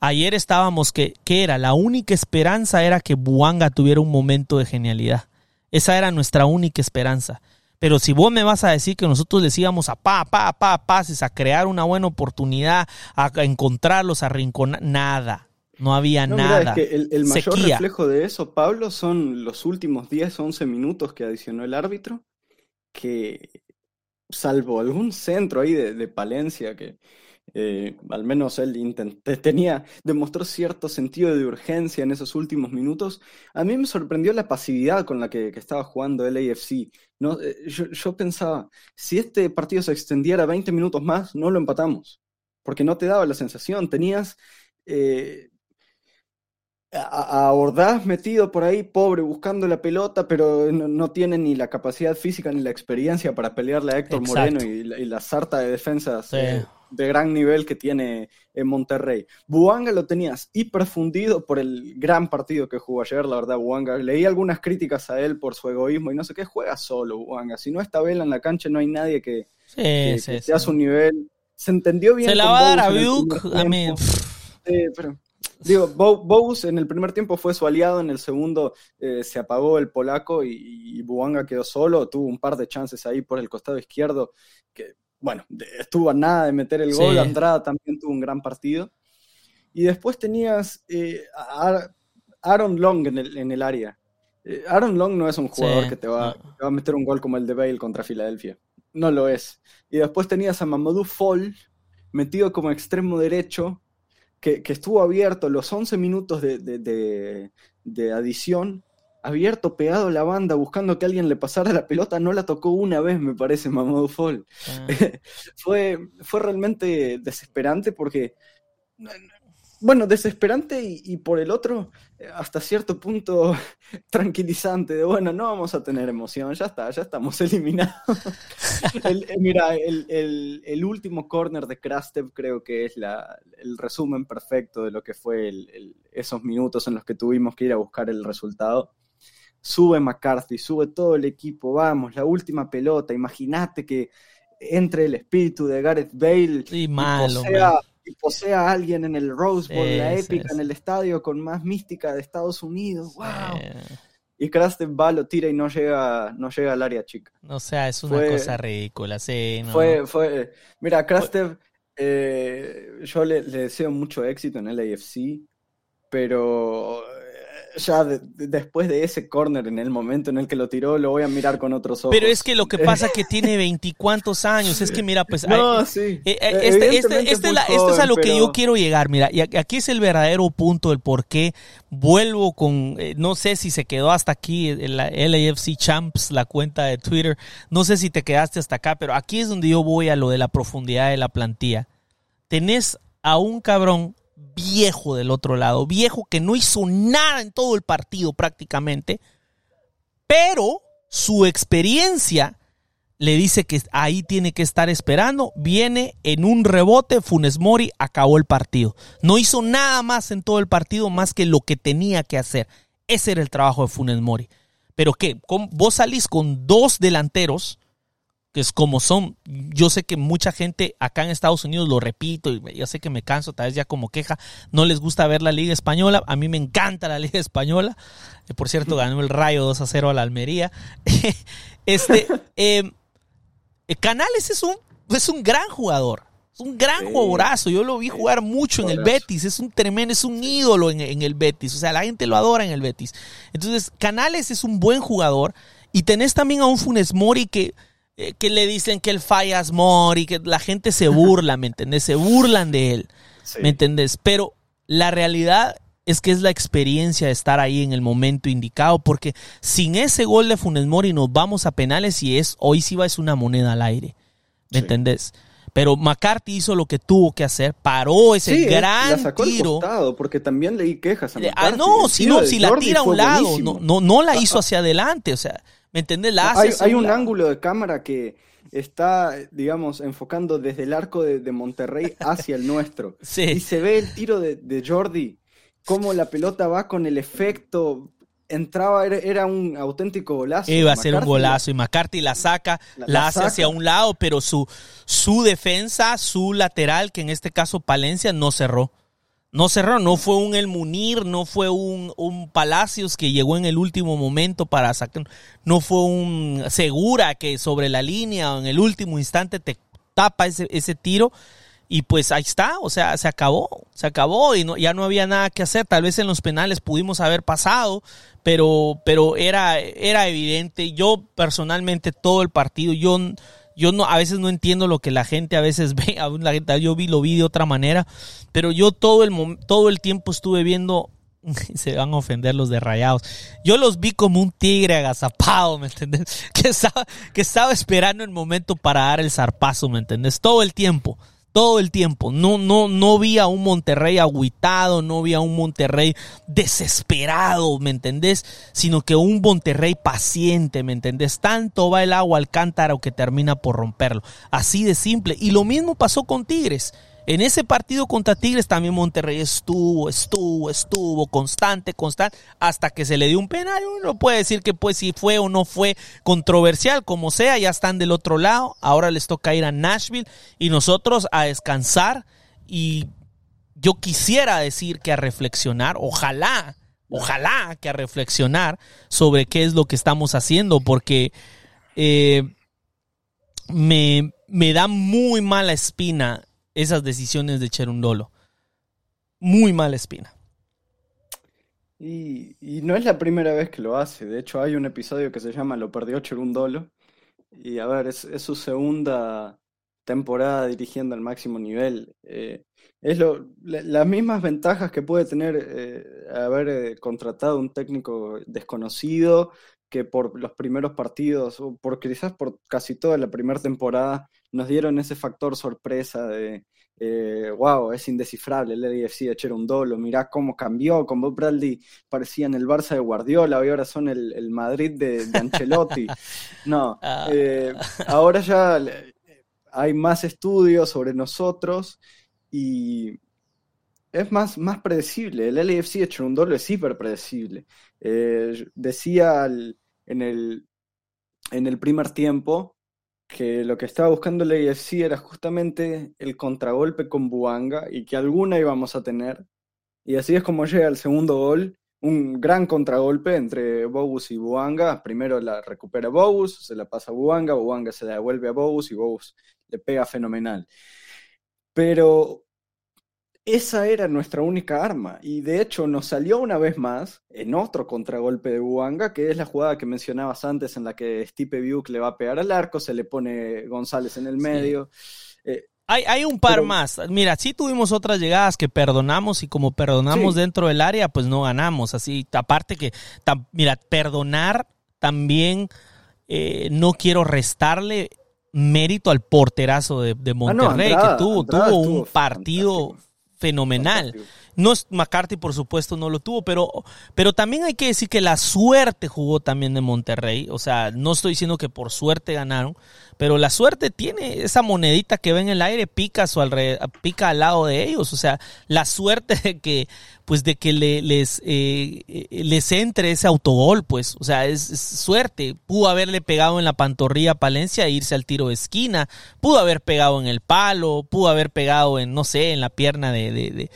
Ayer estábamos que, ¿qué era? La única esperanza era que Buanga tuviera un momento de genialidad. Esa era nuestra única esperanza. Pero si vos me vas a decir que nosotros decíamos a pa, pa, pa, pases, a crear una buena oportunidad, a encontrarlos, a rinconar, nada. No había nada. el, mayor reflejo de eso, Pablo, son los últimos 10, 11 minutos que adicionó el árbitro, que salvo algún centro ahí de, de Palencia que, eh, al menos él tenía, demostró cierto sentido de urgencia en esos últimos minutos. A mí me sorprendió la pasividad con la que, estaba jugando el AFC. ¿no? Eh, yo, pensaba, si este partido se extendiera 20 minutos más, no lo empatamos, porque no te daba la sensación, tenías... Eh, a, Ordaz metido por ahí, pobre, buscando la pelota, pero no, tiene ni la capacidad física ni la experiencia para pelearle a Héctor Moreno y la, sarta de defensas de gran nivel que tiene en Monterrey. Buanga lo tenías hiperfundido por el gran partido que jugó ayer, la verdad, Buanga. Leí algunas críticas a él por su egoísmo y no sé qué, juega solo Buanga. Si no está Vela en la cancha, no hay nadie que, sí, sea su nivel. Se entendió bien. Se la va a dar a Buke, a mí. pero, Digo, Bous en el primer tiempo fue su aliado, en el segundo eh, se apagó el polaco y, y, Buanga quedó solo, tuvo un par de chances ahí por el costado izquierdo que bueno, estuvo a nada de meter el gol. Andrada también tuvo un gran partido. Y después tenías eh, a Aaron Long en el, en el área. Eh, Aaron Long no es un jugador que te va, a meter un gol como el de Bale contra Filadelfia. No lo es. Y después tenías a Mamadou Fall metido como extremo derecho, que, estuvo abierto los 11 minutos de, de, adición, abierto, pegado a la banda, buscando que alguien le pasara la pelota. No la tocó una vez, me parece, Mamadou Fall. Ah. fue, fue realmente desesperante porque bueno, desesperante y, por el otro, hasta cierto punto tranquilizante, de bueno, no vamos a tener emoción, ya está, ya estamos eliminados. Eh, mira, el, último corner de Krastev creo que es la, el resumen perfecto de lo que fue esos minutos en los que tuvimos que ir a buscar el resultado. Sube McCarthy, sube todo el equipo, vamos, la última pelota, imagínate que entre el espíritu de Gareth Bale y, malo, y posea a alguien en el Rose Bowl, la épica, en el estadio con más mística de Estados Unidos. ¡Wow! Y Krastev va, lo tira y no llega, no llega al área chica. O sea, es una cosa ridícula, sí. Fue, fue. Mira, Krastev, eh, yo le, le, deseo mucho éxito en el AFC, pero ya después de ese corner, en el momento en el que lo tiró, lo voy a mirar con otros ojos. Pero es que lo que pasa es que tiene veinticuantos años. Es que mira, pues. No, sí. Eh, eh, este, este, este, es a lo que yo quiero llegar. Mira, y aquí es el verdadero punto del por qué vuelvo con. Eh, no sé si se quedó hasta aquí la LAFC Champs, la cuenta de Twitter. No sé si te quedaste hasta acá, pero aquí es donde yo voy a lo de la profundidad de la plantilla. Tenés a un cabrón viejo del otro lado, viejo que no hizo nada en todo el partido prácticamente, pero su experiencia le dice que ahí tiene que estar esperando, viene en un rebote, Funes Mori acabó el partido. No hizo nada más en todo el partido más que lo que tenía que hacer. Ese era el trabajo de Funes Mori. Pero que vos salís con dos delanteros que es como son. Yo sé que mucha gente acá en Estados Unidos, lo repito, y ya sé que me canso, tal vez ya como queja, no les gusta ver la Liga Española. A mí me encanta la Liga Española. Eh, por cierto, ganó el Rayo 2 a 0 a la Almería. este, em, eh, Canales es un, es un gran jugador. Es un gran jugadorazo. Yo lo vi jugar mucho en el Betis. Es un tremendo, es un ídolo en, en el Betis. O sea, la gente lo adora en el Betis. Entonces, Canales es un buen jugador. Y tenés también a un Funes Mori que eh, que le dicen que él fallas y que la gente se burla, ¿me entendés? Se burlan de él, ¿me entendés? Pero la realidad es que es la experiencia de estar ahí en el momento indicado, porque sin ese gol de Funes Mori nos vamos a penales y es hoy sí va es una moneda al aire, ¿me entendés? Pero McCarthy hizo lo que tuvo que hacer, paró ese gran la tiro. porque también leí quejas a Ah, no, si, no, si la tira a un lado, no, no, no la hizo hacia adelante, o sea, ¿Me entiendes? La hay, un ángulo de cámara que está, digamos, enfocando desde el arco de, Monterrey hacia el nuestro. Y se ve el tiro de, Jordi, cómo la pelota va con el efecto. Entraba, era, un auténtico golazo. Iba a ser un golazo y McCarthy la saca, la, hace hacia un lado, pero su, su defensa, su lateral, que en este caso Palencia, no cerró. No cerró, no fue un El Munir, no fue un, un, Palacios que llegó en el último momento para sacar, no fue un Segura que sobre la línea o en el último instante te tapa ese, ese tiro y pues ahí está, o sea, se acabó, se acabó y no, ya no había nada que hacer, tal vez en los penales pudimos haber pasado, pero, pero era, era evidente, yo personalmente todo el partido, yo yo no, a veces no entiendo lo que la gente a veces ve, yo vi, lo vi de otra manera, pero yo todo el, todo el tiempo estuve viendo, se van a ofender los de rayados, yo los vi como un tigre agazapado, ¿me entiendes? Que estaba, que estaba esperando el momento para dar el zarpazo, ¿me entiendes? Todo el tiempo todo el tiempo. No, no, no vi a un Monterrey aguitado, no vi a un Monterrey desesperado, ¿me entendés? Sino que un Monterrey paciente, ¿me entendés? Tanto va el agua al cántaro que termina por romperlo. Así de simple. Y lo mismo pasó con Tigres. En ese partido contra Tigres también Monterrey estuvo, estuvo, estuvo constante, constante, hasta que se le dio un penal. Uno puede decir que pues si fue o no fue controversial, como sea, ya están del otro lado. Ahora les toca ir a Nashville y nosotros a descansar. Y yo quisiera decir que a reflexionar, ojalá, ojalá que a reflexionar sobre qué es lo que estamos haciendo, porque eh, me me da muy mala espina esas decisiones de Cherundolo. Muy mala espina. Y, y no es la primera vez que lo hace. De hecho, hay un episodio que se llama Lo perdió Cherundolo. Y a ver, es, su segunda temporada dirigiendo al máximo nivel. Eh, es lo, la- las mismas ventajas que puede tener eh, haber eh, contratado un técnico desconocido que por los primeros partidos, o por quizás por casi toda la primera temporada, nos dieron ese factor sorpresa de, eh, wow, es indescifrable el LAFC de Cherundolo, mirá cómo cambió, con Bob Bradley parecían el Barça de Guardiola y ahora son el, el Madrid de, de Ancelotti. No, Ah. eh, ahora ya hay más estudios sobre nosotros y es más, más predecible. El LAFC de Cherundolo es hiper predecible. Eh, decía en el, en el primer tiempo que lo que estaba buscando el LAFC era justamente el contragolpe con Buanga y que alguna íbamos a tener. Y así es como llega el segundo gol, un gran contragolpe entre Bogus y Buanga. Primero la recupera Bogus, se la pasa a Buanga, Buanga se la devuelve a Bogus y Bogus le pega fenomenal. Pero esa era nuestra única arma y de hecho nos salió una vez más en otro contragolpe de Buanga, que es la jugada que mencionabas antes en la que Stipe Buick le va a pegar al arco, se le pone González en el medio. Eh, Hay, hay un par Pero- más. Mira, sí tuvimos otras llegadas que perdonamos y como perdonamos Sí. dentro del área, pues no ganamos. Así, aparte que, tam- mira, perdonar también eh, no quiero restarle mérito al porterazo de, de ah, no, Monterrey, Andrada- que tuvo, Andrada tuvo un partido fantástico. Fenomenal. No es McCarthy, por supuesto, no lo tuvo, pero, pero también hay que decir que la suerte jugó también de Monterrey. O sea, no estoy diciendo que por suerte ganaron, pero la suerte tiene esa monedita que ve en el aire, pica, su pica al lado de ellos. O sea, la suerte de que, pues, de que le- les, eh, les entre ese autogol, pues, o sea, es, suerte. Pudo haberle pegado en la pantorrilla a Palencia e irse al tiro de esquina, pudo haber pegado en el palo, pudo haber pegado en, no sé, en la pierna de-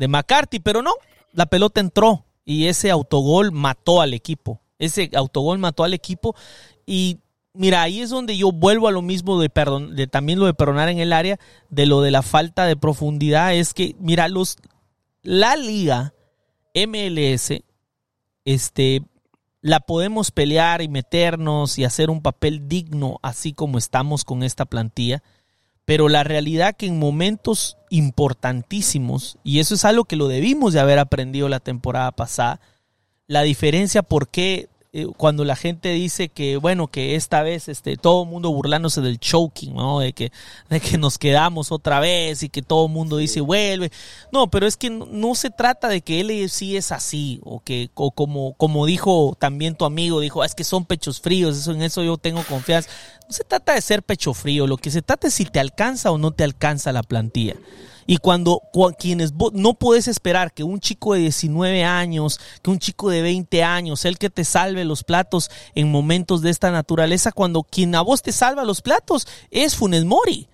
de McCarthy, pero no, la pelota entró y ese autogol mató al equipo. Ese autogol mató al equipo y mira, ahí es donde yo vuelvo a lo mismo de, perdon, de también lo de perdonar en el área, de lo de la falta de profundidad, es que mira, los la liga MLS este la podemos pelear y meternos y hacer un papel digno así como estamos con esta plantilla pero la realidad que en momentos importantísimos, y eso es algo que lo debimos de haber aprendido la temporada pasada, la diferencia por qué eh, cuando la gente dice que, bueno, que esta vez este, todo el mundo burlándose del choking, ¿no? De que, de que nos quedamos otra vez y que todo el mundo dice vuelve. No, pero es que no, no se trata de que él sí es así, o que, o como, como dijo también tu amigo, dijo, "Ah, es que son pechos fríos, eso, en eso yo tengo confianza. No se trata de ser pecho frío, lo que se trata es si te alcanza o no te alcanza la plantilla. Y cuando cua- quienes vo- no puedes esperar que un chico de 19 años, que un chico de 20 años, el que te salve los platos en momentos de esta naturaleza, cuando quien a vos te salva los platos es Funes Mori.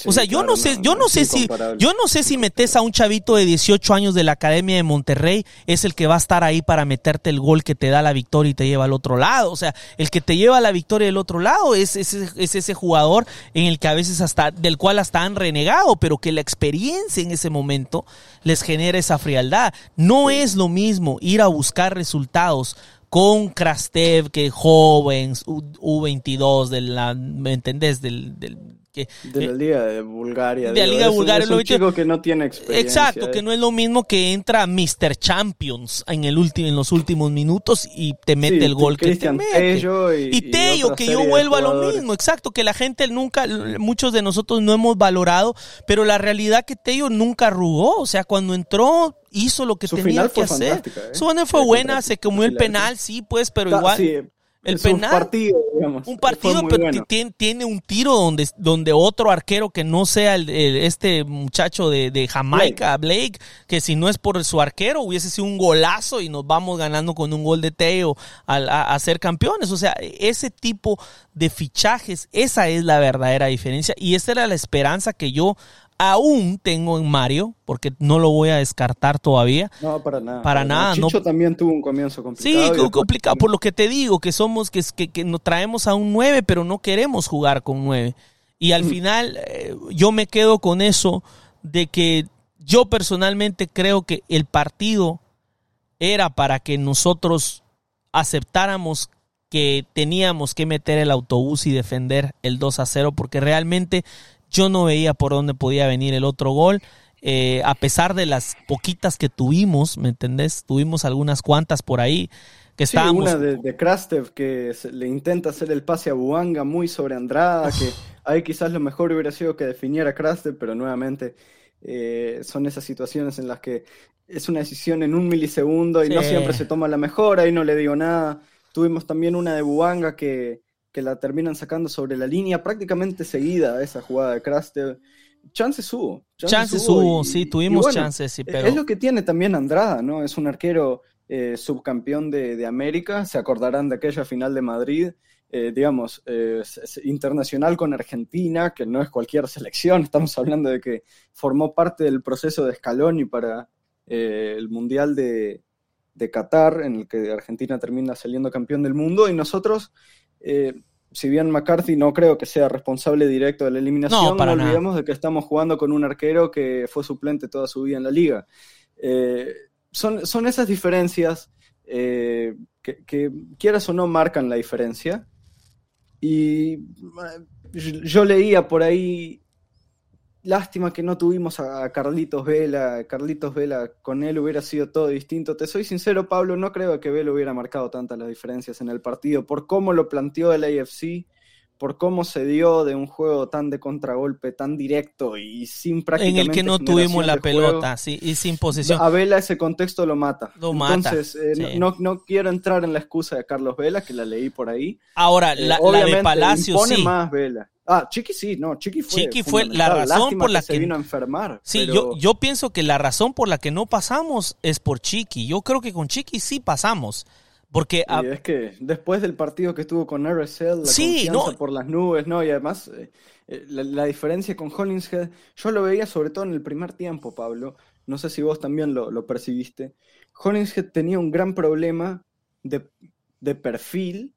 Sí, o sea, yo claro, no sé, yo no sé si, yo no sé si metes a un chavito de 18 años de la Academia de Monterrey es el que va a estar ahí para meterte el gol que te da la victoria y te lleva al otro lado. O sea, el que te lleva a la victoria del otro lado es, es, es ese jugador en el que a veces hasta, del cual hasta han renegado, pero que la experiencia en ese momento les genera esa frialdad. No es lo mismo ir a buscar resultados con Krastev, que joven, U- U22 de la, ¿me entendés? Del, del, que, De la Liga de Bulgaria. de la Liga de es- Bulgaria, Es un dicho. chico que no tiene experiencia. Exacto, que eh. no es lo mismo que entra Mr. Champions en el último, en los últimos minutos y te mete Sí, el gol que te mete. Tello y- y y Tello, otra que yo vuelvo a lo mismo, exacto, que la gente nunca, muchos de nosotros no hemos valorado, pero la realidad que Tello nunca arrugó, o sea, cuando entró hizo lo que Su tenía final que fue hacer. ¿eh? Su final fue buena, se comió el penal, sí, pues, pero Ta- igual sí, el penal partido, digamos, un partido, pero bueno. tiene, tiene un tiro donde, donde otro arquero que no sea el, el- este muchacho de, de Jamaica, Blake. que si no es por su arquero hubiese sido un golazo y nos vamos ganando con un gol de Teo al- a, a ser campeones. O sea, ese tipo de fichajes, esa es la verdadera diferencia y esa era la esperanza que yo aún tengo en Mario, porque no lo voy a descartar todavía. No, para nada. Para nada, no. Chicho también tuvo un comienzo complicado. Sí, complicado. Por lo que te digo, que somos, que, que, que nos traemos a un 9, pero no queremos jugar con 9. Y al final eh, yo me quedo con eso de que yo personalmente creo que el partido era para que nosotros aceptáramos que teníamos que meter el autobús y defender el 2 a 0 porque realmente yo no veía por dónde podía venir el otro gol. Eh, a pesar de las poquitas que tuvimos, ¿me entendés? Tuvimos algunas cuantas por ahí que estábamos... una de, de Krastev que le intenta hacer el pase a Buanga muy sobre Andrada, que ahí quizás lo mejor hubiera sido que definiera Krastev, pero nuevamente eh, son esas situaciones en las que es una decisión en un milisegundo y no siempre se toma la mejor, ahí no le digo nada. Tuvimos también una de Buanga que, que la terminan sacando sobre la línea, prácticamente seguida esa jugada de Krastev chances hubo. Chances, hubo, sí, tuvimos chances, sí, pero... Es lo que tiene también Andrada, ¿no? Es un arquero eh, subcampeón de, América, se acordarán de aquella final de Madrid, eh, digamos, eh, internacional con Argentina, que no es cualquier selección, estamos hablando de que formó parte del proceso de Scaloni para el Mundial de, de Qatar, en el que Argentina termina saliendo campeón del mundo, y nosotros si bien McCarthy no creo que sea responsable directo de la eliminación, no, olvidemos de que estamos jugando con un arquero que fue suplente toda su vida en la liga. Eh, son, son, esas diferencias eh, que, quieras o no, marcan la diferencia. Y eh, yo leía por ahí Lástima que no tuvimos a Carlitos Vela. Carlitos Vela, con él hubiera sido todo distinto. Te soy sincero, Pablo, no creo que Vela hubiera marcado tantas las diferencias en el partido. Por cómo lo planteó el AFC, por cómo se dio de un juego tan de contragolpe, tan directo y sin prácticamente. En el que no tuvimos la pelota, sí, y sin posición. A Vela ese contexto lo mata. Lo Entonces, eh, no, no, quiero entrar en la excusa de Carlos Vela, que la leí por ahí. Ahora, la, eh, la de Palacio sí. más Vela. Ah, Chiqui sí, no, Chiqui fue. Chiqui fue la razón por la que, se vino a enfermar. Sí, yo, yo pienso que la razón por la que no pasamos es por Chiqui. Yo creo que con Chiqui sí pasamos. Porque y es que después del partido que estuvo con RSL, la sí, confianza por las nubes, ¿no? Y además, eh, eh, la, diferencia con Hollingshead, yo lo veía sobre todo en el primer tiempo, Pablo. No sé si vos también lo, lo percibiste. Hollingshead tenía un gran problema de, de perfil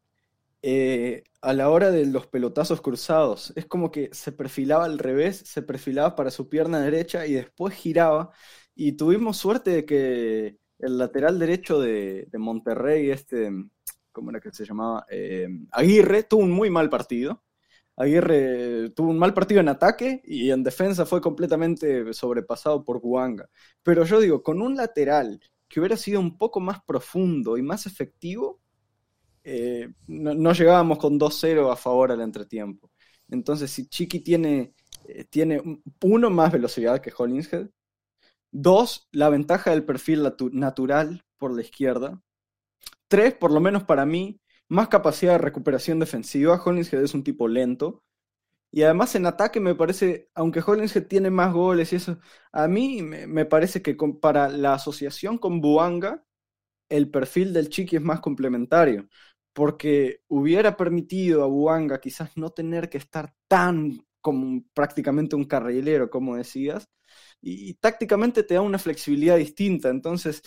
eh, a la hora de los pelotazos cruzados. Es como que se perfilaba al revés, se perfilaba para su pierna derecha y después giraba. Y tuvimos suerte de que el lateral derecho de, Monterrey, este, ¿cómo era que se llamaba? Eh, Aguirre, tuvo un muy mal partido. Aguirre tuvo un mal partido en ataque y en defensa fue completamente sobrepasado por Guanga. Pero yo digo, con un lateral que hubiera sido un poco más profundo y más efectivo, eh, no, llegábamos con 2-0 a favor al entretiempo. Entonces, si Chiqui tiene, eh, tiene uno más velocidad que Hollingshead, dos, la ventaja del perfil natural por la izquierda, tres, por lo menos para mí, más capacidad de recuperación defensiva. Hollingshead es un tipo lento. Y además en ataque me parece, aunque Hollingshead tiene más goles y eso, a mí me, parece que para la asociación con Buanga, el perfil del Chiqui es más complementario porque hubiera permitido a Buanga quizás no tener que estar tan como prácticamente un carrilero, como decías, y, tácticamente te da una flexibilidad distinta. Entonces,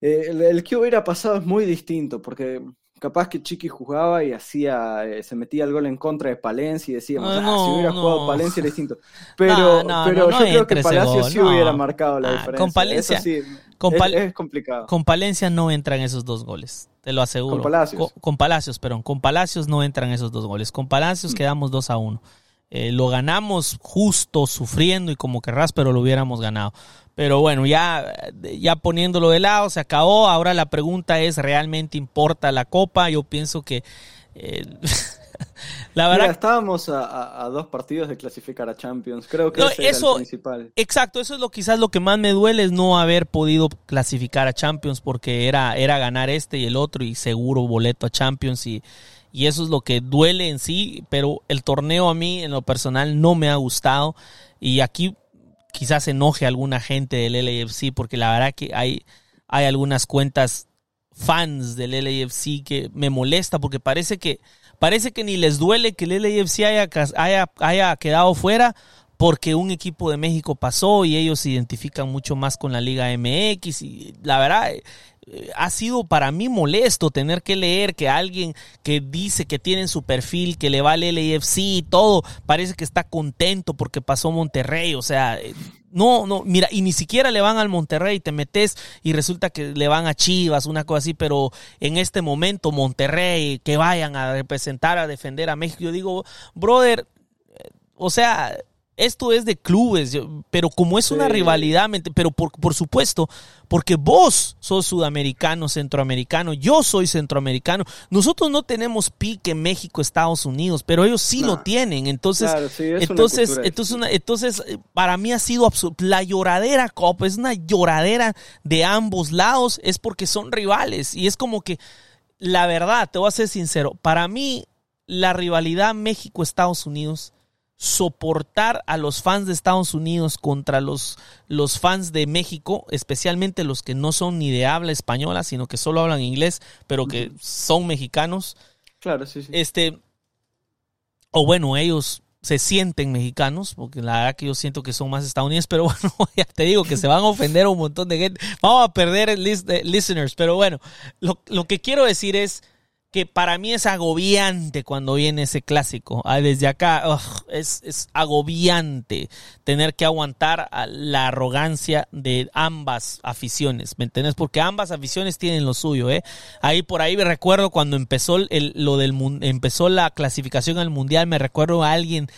eh, el, que hubiera pasado es muy distinto, porque capaz que Chiqui jugaba y hacía, eh, se metía el gol en contra de Palencia y decíamos, ah, si hubiera jugado Palencia era distinto. Pero, pero yo creo que Palacio sí hubiera marcado la ah, diferencia. Con Palencia, con es, complicado. Con Palencia no entran esos dos goles, te lo aseguro. Con Palacios. Con, Palacios, perdón. Con Palacios no entran esos dos goles. Con Palacios mm. quedamos 2 a 1. Eh, lo ganamos justo, sufriendo y como querrás, pero lo hubiéramos ganado. Pero bueno, ya, ya poniéndolo de lado, se acabó. Ahora la pregunta es, ¿realmente importa la copa? Yo pienso que... Eh, La verdad. estábamos a, dos partidos de clasificar a Champions. Creo que ese eso, el principal. Exacto, eso es lo quizás lo que más me duele es no haber podido clasificar a Champions porque era, era ganar este y el otro y seguro boleto a Champions y, y eso es lo que duele en sí, pero el torneo a mí en lo personal no me ha gustado. Y aquí quizás enoje a alguna gente del LAFC porque la verdad que hay, hay algunas cuentas fans del LAFC que me molesta porque parece que Parece que ni les duele que el LAFC haya, haya, haya quedado fuera porque un equipo de México pasó y ellos se identifican mucho más con la Liga MX y la verdad ha sido para mí molesto tener que leer que alguien que dice que tiene en su perfil, que le vale el AFC y todo, parece que está contento porque pasó Monterrey. O sea, eh, no, no, mira, y ni siquiera le van al Monterrey, te metes y resulta que le van a Chivas, una cosa así, pero en este momento Monterrey, que vayan a representar, a defender a México, yo digo, brother, eh, o sea, esto es de clubes, pero como es una rivalidad, pero por, por, supuesto, porque vos sos sudamericano, centroamericano, yo soy centroamericano, nosotros no tenemos pique México, Estados Unidos, pero ellos sí lo tienen, entonces, entonces, entonces, entonces, para mí ha sido la lloradera Copa es una lloradera de ambos lados, es porque son rivales y es como que, la verdad, te voy a ser sincero, para mí la rivalidad México-Estados Unidos soportar a los fans de Estados Unidos contra los, los fans de México, especialmente los que no son ni de habla española, sino que solo hablan inglés, pero que son mexicanos. Claro, sí, sí. Este, o bueno, ellos se sienten mexicanos, porque la verdad que yo siento que son más estadounidenses, pero bueno, ya te digo que se van a ofender a un montón de gente. Vamos a perder el list de listeners, pero bueno, lo, lo que quiero decir es que para mí es agobiante cuando viene ese clásico. Ah, desde acá es, es, agobiante tener que aguantar la arrogancia de ambas aficiones, ¿me entiendes? Porque ambas aficiones tienen lo suyo, ¿eh? Ahí por ahí me recuerdo cuando empezó el, lo del empezó la clasificación al mundial, me recuerdo a alguien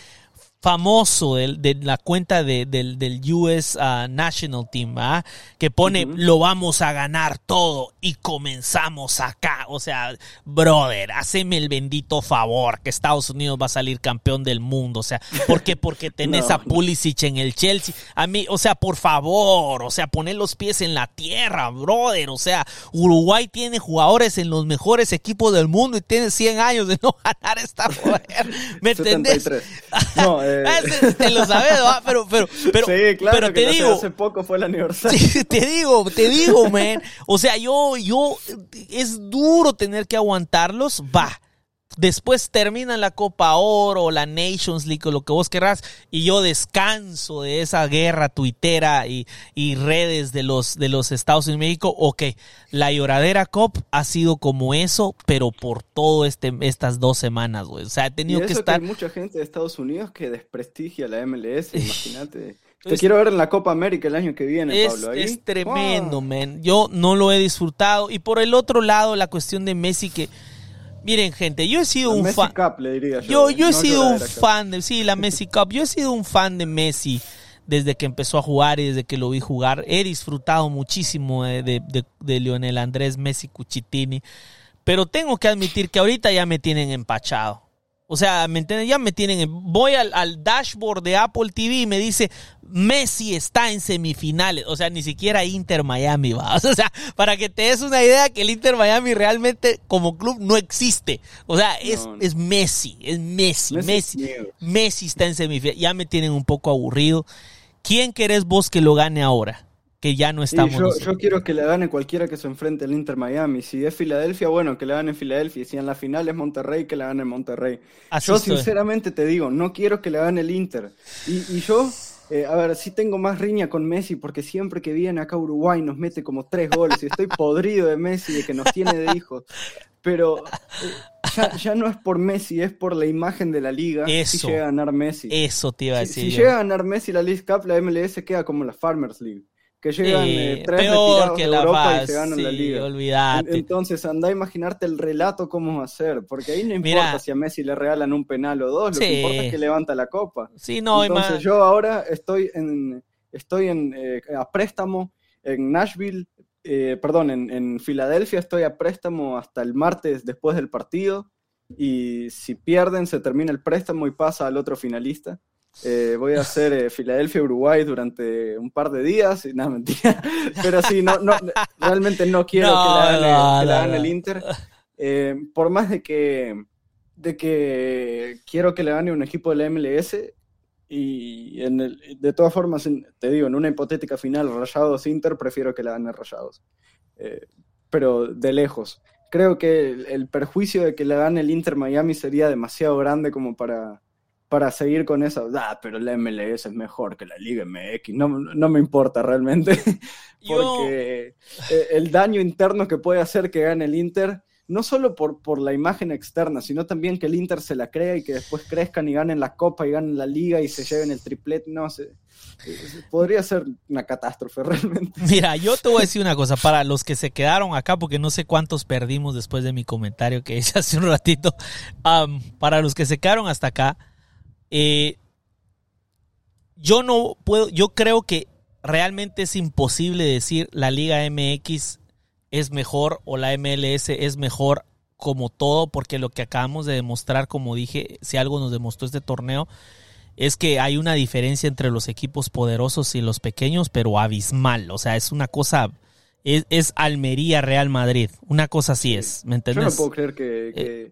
famoso de, de la cuenta de, del, del, US uh, National Team, ¿ah? que pone lo vamos a ganar todo y comenzamos acá. O sea, brother, haceme el bendito favor que Estados Unidos va a salir campeón del mundo. O sea, ¿por qué? Porque tenés a Pulisic en el Chelsea. A mí, o sea, por favor, o sea, poner los pies en la tierra, brother. O sea, Uruguay tiene jugadores en los mejores equipos del mundo y tiene 100 años de no ganar esta joder. ¿Me entendés? No, eh, Ah, te lo sabes, pero, pero, pero, sí, claro, pero te digo. Hace poco fue el aniversario. Te digo, te digo, man. O sea, yo, yo, es duro tener que aguantarlos, va. Después termina la Copa Oro, la Nations League o lo que vos querrás, y yo descanso de esa guerra tuitera y, y redes de los, de los Estados Unidos y México. Ok, la lloradera COP ha sido como eso, pero por todo este, estas dos semanas, güey. O sea, he tenido que estar. hay mucha gente de Estados Unidos que desprestigia la MLS, imagínate. Te quiero ver en la Copa América el año que viene, es, Pablo. Ahí. Es tremendo, man. Yo no lo he disfrutado. Y por el otro lado, la cuestión de Messi que Miren, gente, yo he sido un fan. yo. Yo, he sido un fan de. Sí, la Messi Cup. Yo he sido un fan de Messi desde que empezó a jugar y desde que lo vi jugar. He disfrutado muchísimo de, de, de Lionel Andrés Messi Cuchitini. Pero tengo que admitir que ahorita ya me tienen empachado. O sea, ¿me entienden? Ya me tienen. Voy al, al, dashboard de Apple TV y me dice Messi está en semifinales. O sea, ni siquiera Inter Miami va. O sea, para que te des una idea que el Inter Miami realmente como club no existe. O sea, es, es Messi, es Messi, Messi. Messi, está en semifinales. Ya me tienen un poco aburrido. ¿Quién querés vos que lo gane ahora? Que ya no estamos. yo, quiero que le gane cualquiera que se enfrente al Inter Miami. Si es Filadelfia, bueno, que le gane Filadelfia. Si en la final es Monterrey, que le gane Monterrey. yo sinceramente te digo, no quiero que le gane el Inter. Y, yo, eh, a ver, sí tengo más riña con Messi porque siempre que viene acá a Uruguay nos mete como tres goles y estoy podrido de Messi, de que nos tiene de hijos. Pero eh, ya, no es por Messi, es por la imagen de la liga. Eso. Si llega a ganar Messi. Eso te iba a decir. Si, si llega a ganar Messi la League Cup, la MLS queda como la Farmers League que llegan eh, tres peor que la Europa y se ganan la liga. Olvidate. Entonces anda a imaginarte el relato cómo va a ser, porque ahí no importa si a Messi le regalan un penal o dos, lo que importa es que levanta la copa. Sí, no, Entonces yo ahora estoy en estoy en eh, a préstamo en Nashville, eh, perdón, en, en Filadelfia estoy a préstamo hasta el martes después del partido y si pierden se termina el préstamo y pasa al otro finalista. Eh, voy a hacer eh, Filadelfia-Uruguay durante un par de días. Y, nada, mentira. Pero sí, no, no, realmente no quiero que la hagan, el Inter. Eh, por más de que, de que quiero que le gane un equipo de la MLS. Y en el, de todas formas, te digo, en una hipotética final, Rayados Inter, prefiero que le gane Rayados. pero de lejos. Creo que el, el perjuicio de que le gane el Inter Miami sería demasiado grande como para para seguir con eso. Ah, pero la MLS es mejor que la Liga MX. No, no me importa realmente. Porque eh, el daño interno que puede hacer que gane el Inter no solo por, por la imagen externa, sino también que el Inter se la crea y que después crezcan y ganen la Copa y ganen la Liga y se lleven el triplete, no sé. Podría ser una catástrofe realmente. Mira, yo te voy a decir una cosa, para los que se quedaron acá, porque no sé cuántos perdimos después de mi comentario que hice hace un ratito, para los que se quedaron hasta acá, eh, yo no puedo, yo creo que realmente es imposible decir la Liga MX es mejor o la MLS es mejor como todo, porque lo que acabamos de demostrar, como dije, si algo nos demostró este torneo, es que hay una diferencia entre los equipos poderosos y los pequeños, pero abismal. O sea, es una cosa, es, Almería Real Madrid. Una cosa así es, ¿me entiendes? Yo no puedo creer que, eh,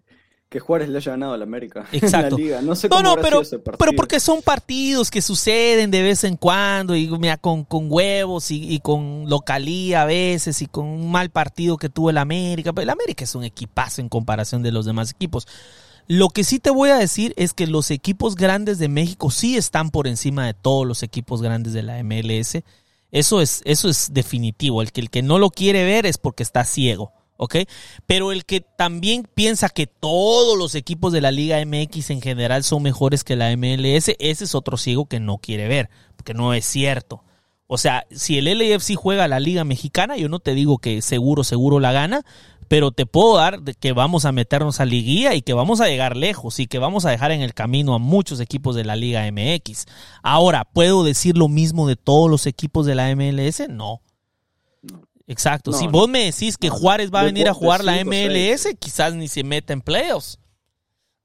que Juárez le haya ganado a la América. Exacto. En la liga. No sé cómo no, pero, ese pero porque son partidos que suceden de vez en cuando y mira, con, con huevos y, con localía a veces y con un mal partido que tuvo el América. Pero el América es un equipazo en comparación de los demás equipos. Lo que sí te voy a decir es que los equipos grandes de México sí están por encima de todos los equipos grandes de la MLS. Eso es, eso es definitivo. El que, el que no lo quiere ver es porque está ciego. ¿Ok? Pero el que también piensa que todos los equipos de la Liga MX en general son mejores que la MLS, ese es otro ciego que no quiere ver, porque no es cierto. O sea, si el LAFC juega la Liga Mexicana, yo no te digo que seguro, seguro la gana, pero te puedo dar que vamos a meternos a liguilla y que vamos a llegar lejos y que vamos a dejar en el camino a muchos equipos de la Liga MX. Ahora, ¿puedo decir lo mismo de todos los equipos de la MLS? No. Exacto. si vos me decís que Juárez va a venir a jugar la MLS, quizás ni se meta en playoffs.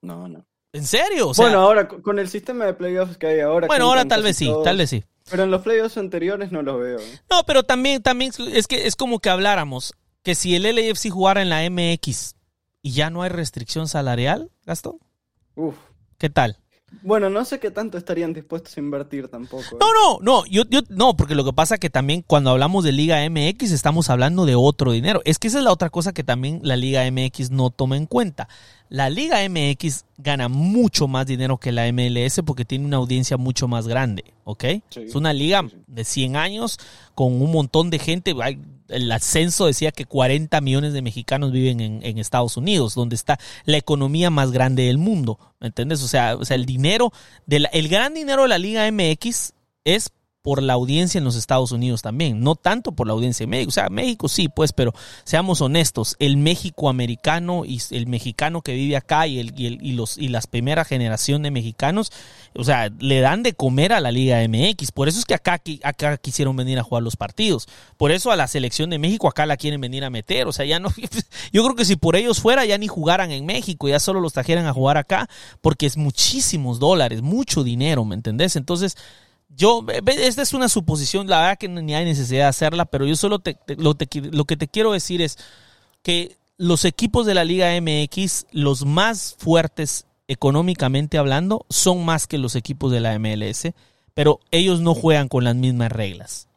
No, no. ¿En serio? bueno, ahora con el sistema de playoffs que hay ahora. Bueno, ahora tal vez sí, tal vez sí. Pero en los playoffs anteriores no los veo. ¿eh? No, pero también, también es que es como que habláramos que si el LAFC jugara en la MX y ya no hay restricción salarial, Gastón. Uf. ¿Qué tal? Bueno, no sé qué tanto estarían dispuestos a invertir tampoco. ¿eh? No, no, no, yo, yo, no, porque lo que pasa es que también cuando hablamos de Liga MX estamos hablando de otro dinero. Es que esa es la otra cosa que también la Liga MX no toma en cuenta. La Liga MX gana mucho más dinero que la MLS porque tiene una audiencia mucho más grande, ¿ok? es una liga de 100 años con un montón de gente. El ascenso decía que 40 millones de mexicanos viven en, Estados Unidos, donde está la economía más grande del mundo, ¿me entiendes? O sea, o sea el dinero, de el gran dinero de la Liga MX es por la audiencia en los Estados Unidos también, no tanto por la audiencia en México. O sea, México sí, pues, pero seamos honestos, el México americano y el mexicano que vive acá y, el, y, los, y las primera generación de mexicanos, o sea, le dan de comer a la Liga MX. Por eso es que acá, acá quisieron venir a jugar los partidos. Por eso a la selección de México acá la quieren venir a meter. O sea, ya no. Yo creo que si por ellos fuera, ya ni jugaran en México, ya solo los trajeran a jugar acá, porque es muchísimos dólares, mucho dinero, ¿me entendés? Entonces yo, esta es una suposición, la verdad que ni hay necesidad de hacerla, pero yo solo lo, lo que te quiero decir es que los equipos de la Liga MX, los más fuertes económicamente hablando, son más que los equipos de la MLS, pero ellos no juegan con las mismas reglas.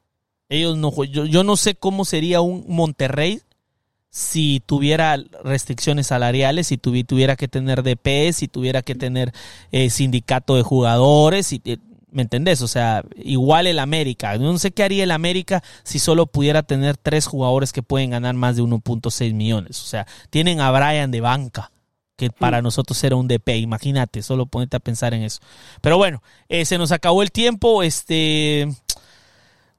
Ellos no yo, yo no sé cómo sería un Monterrey si tuviera restricciones salariales, si tuviera que tener DP, si tuviera que tener eh, sindicato de jugadores, y, eh, ¿Me entendés? O sea, igual el América. No sé qué haría el América si solo pudiera tener tres jugadores que pueden ganar más de 1.6 millones. O sea, tienen a Brian de banca, que para nosotros era un DP. Imagínate, solo ponete a pensar en eso. Pero bueno, eh, se nos acabó el tiempo. Este.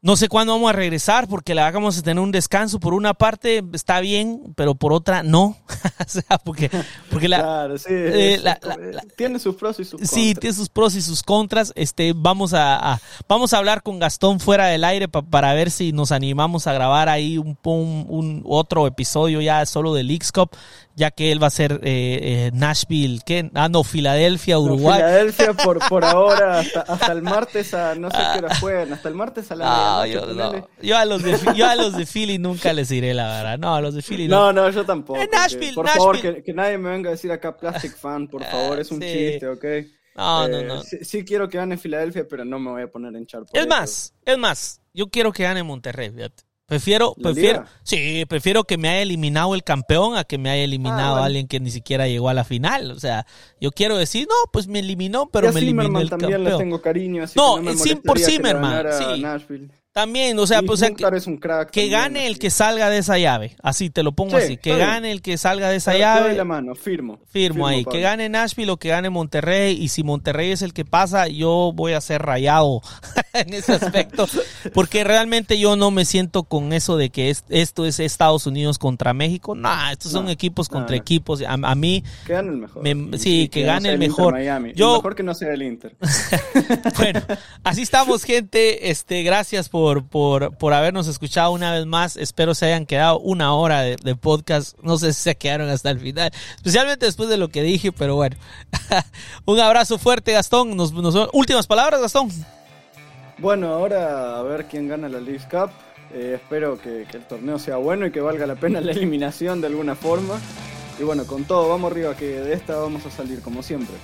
No sé cuándo vamos a regresar porque la vamos a tener un descanso. Por una parte está bien, pero por otra no. o sea, porque, porque la, claro, sí, eh, tiene sus pros y sus contras. Sí, tiene sus pros y sus contras. Este, vamos a, vamos a hablar con Gastón fuera del aire para ver si nos animamos a grabar ahí un, un, un otro episodio ya solo del Leagues Cup ya que él va a ser eh, eh, Nashville, ¿qué? Ah, no, Filadelfia, Uruguay. Filadelfia por, por ahora, hasta, el martes a, no sé qué hora juegan, hasta el martes a la no, yo, no. yo, a los de, yo a los de Philly nunca les iré, la verdad. No, a los de Philly no. No, no, yo tampoco. Eh, Nashville, por favor, que, que, nadie me venga a decir acá Plastic Fan, por favor, es un chiste, ¿ok? No, no, no. Sí, quiero que gane Filadelfia, pero no me voy a poner en char Es más, es más, yo quiero que gane Monterrey, fíjate. Prefiero, ¿La prefiero, sí, prefiero que me haya eliminado el campeón a que me haya eliminado Ah, bueno. alguien que ni siquiera llegó a la final. O sea, yo quiero decir, no, pues me eliminó, pero me eliminó el también le campeón. tengo cariño, así No, que no me sí, por Zimmerman, sí. Nashville. También, o sea, pues, o sea, Mukhtar que, es un crack que también, gane el que salga de esa llave. Así te lo pongo Sí, así. Que bien. gane el que salga de esa doy llave. la mano, firmo. Firmo ahí, que gane Nashville o que gane Monterrey. Y si Monterrey es el que pasa, yo voy a ser rayado en ese aspecto. Porque realmente yo no me siento con eso de que es- esto es Estados Unidos contra México. No, estos son equipos contra equipos. A, a mí, Que gane el mejor. Me- sí, que gane el mejor. Miami. Yo- mejor que no sea el Inter. bueno, así estamos, gente. Este, gracias por, por, por habernos escuchado una vez más. Espero se hayan quedado una hora de, de podcast. No sé si se quedaron hasta el final, especialmente después de lo que dije, pero bueno. Un abrazo fuerte, Gastón. Nos, nos- últimas palabras, Gastón. Bueno, ahora a ver quién gana la League Cup. Eh, espero que, que el torneo sea bueno y que valga la pena la eliminación de alguna forma. Y bueno, con todo, vamos arriba, que de esta vamos a salir como siempre.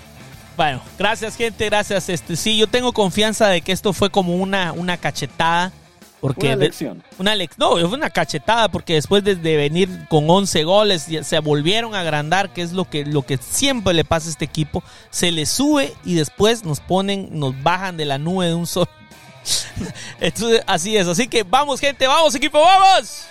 Bueno, gracias, gente. Gracias. Este, sí, yo tengo confianza de que esto fue como una, una cachetada. Porque Una lección. Una lex no, fue una cachetada porque después de, de venir con 11 goles se volvieron a agrandar, que es lo que, lo que siempre le pasa a este equipo. Se les sube y después nos ponen, nos bajan de la nube de un solo. Entonces, así es. Así que vamos, gente, vamos, equipo, vamos.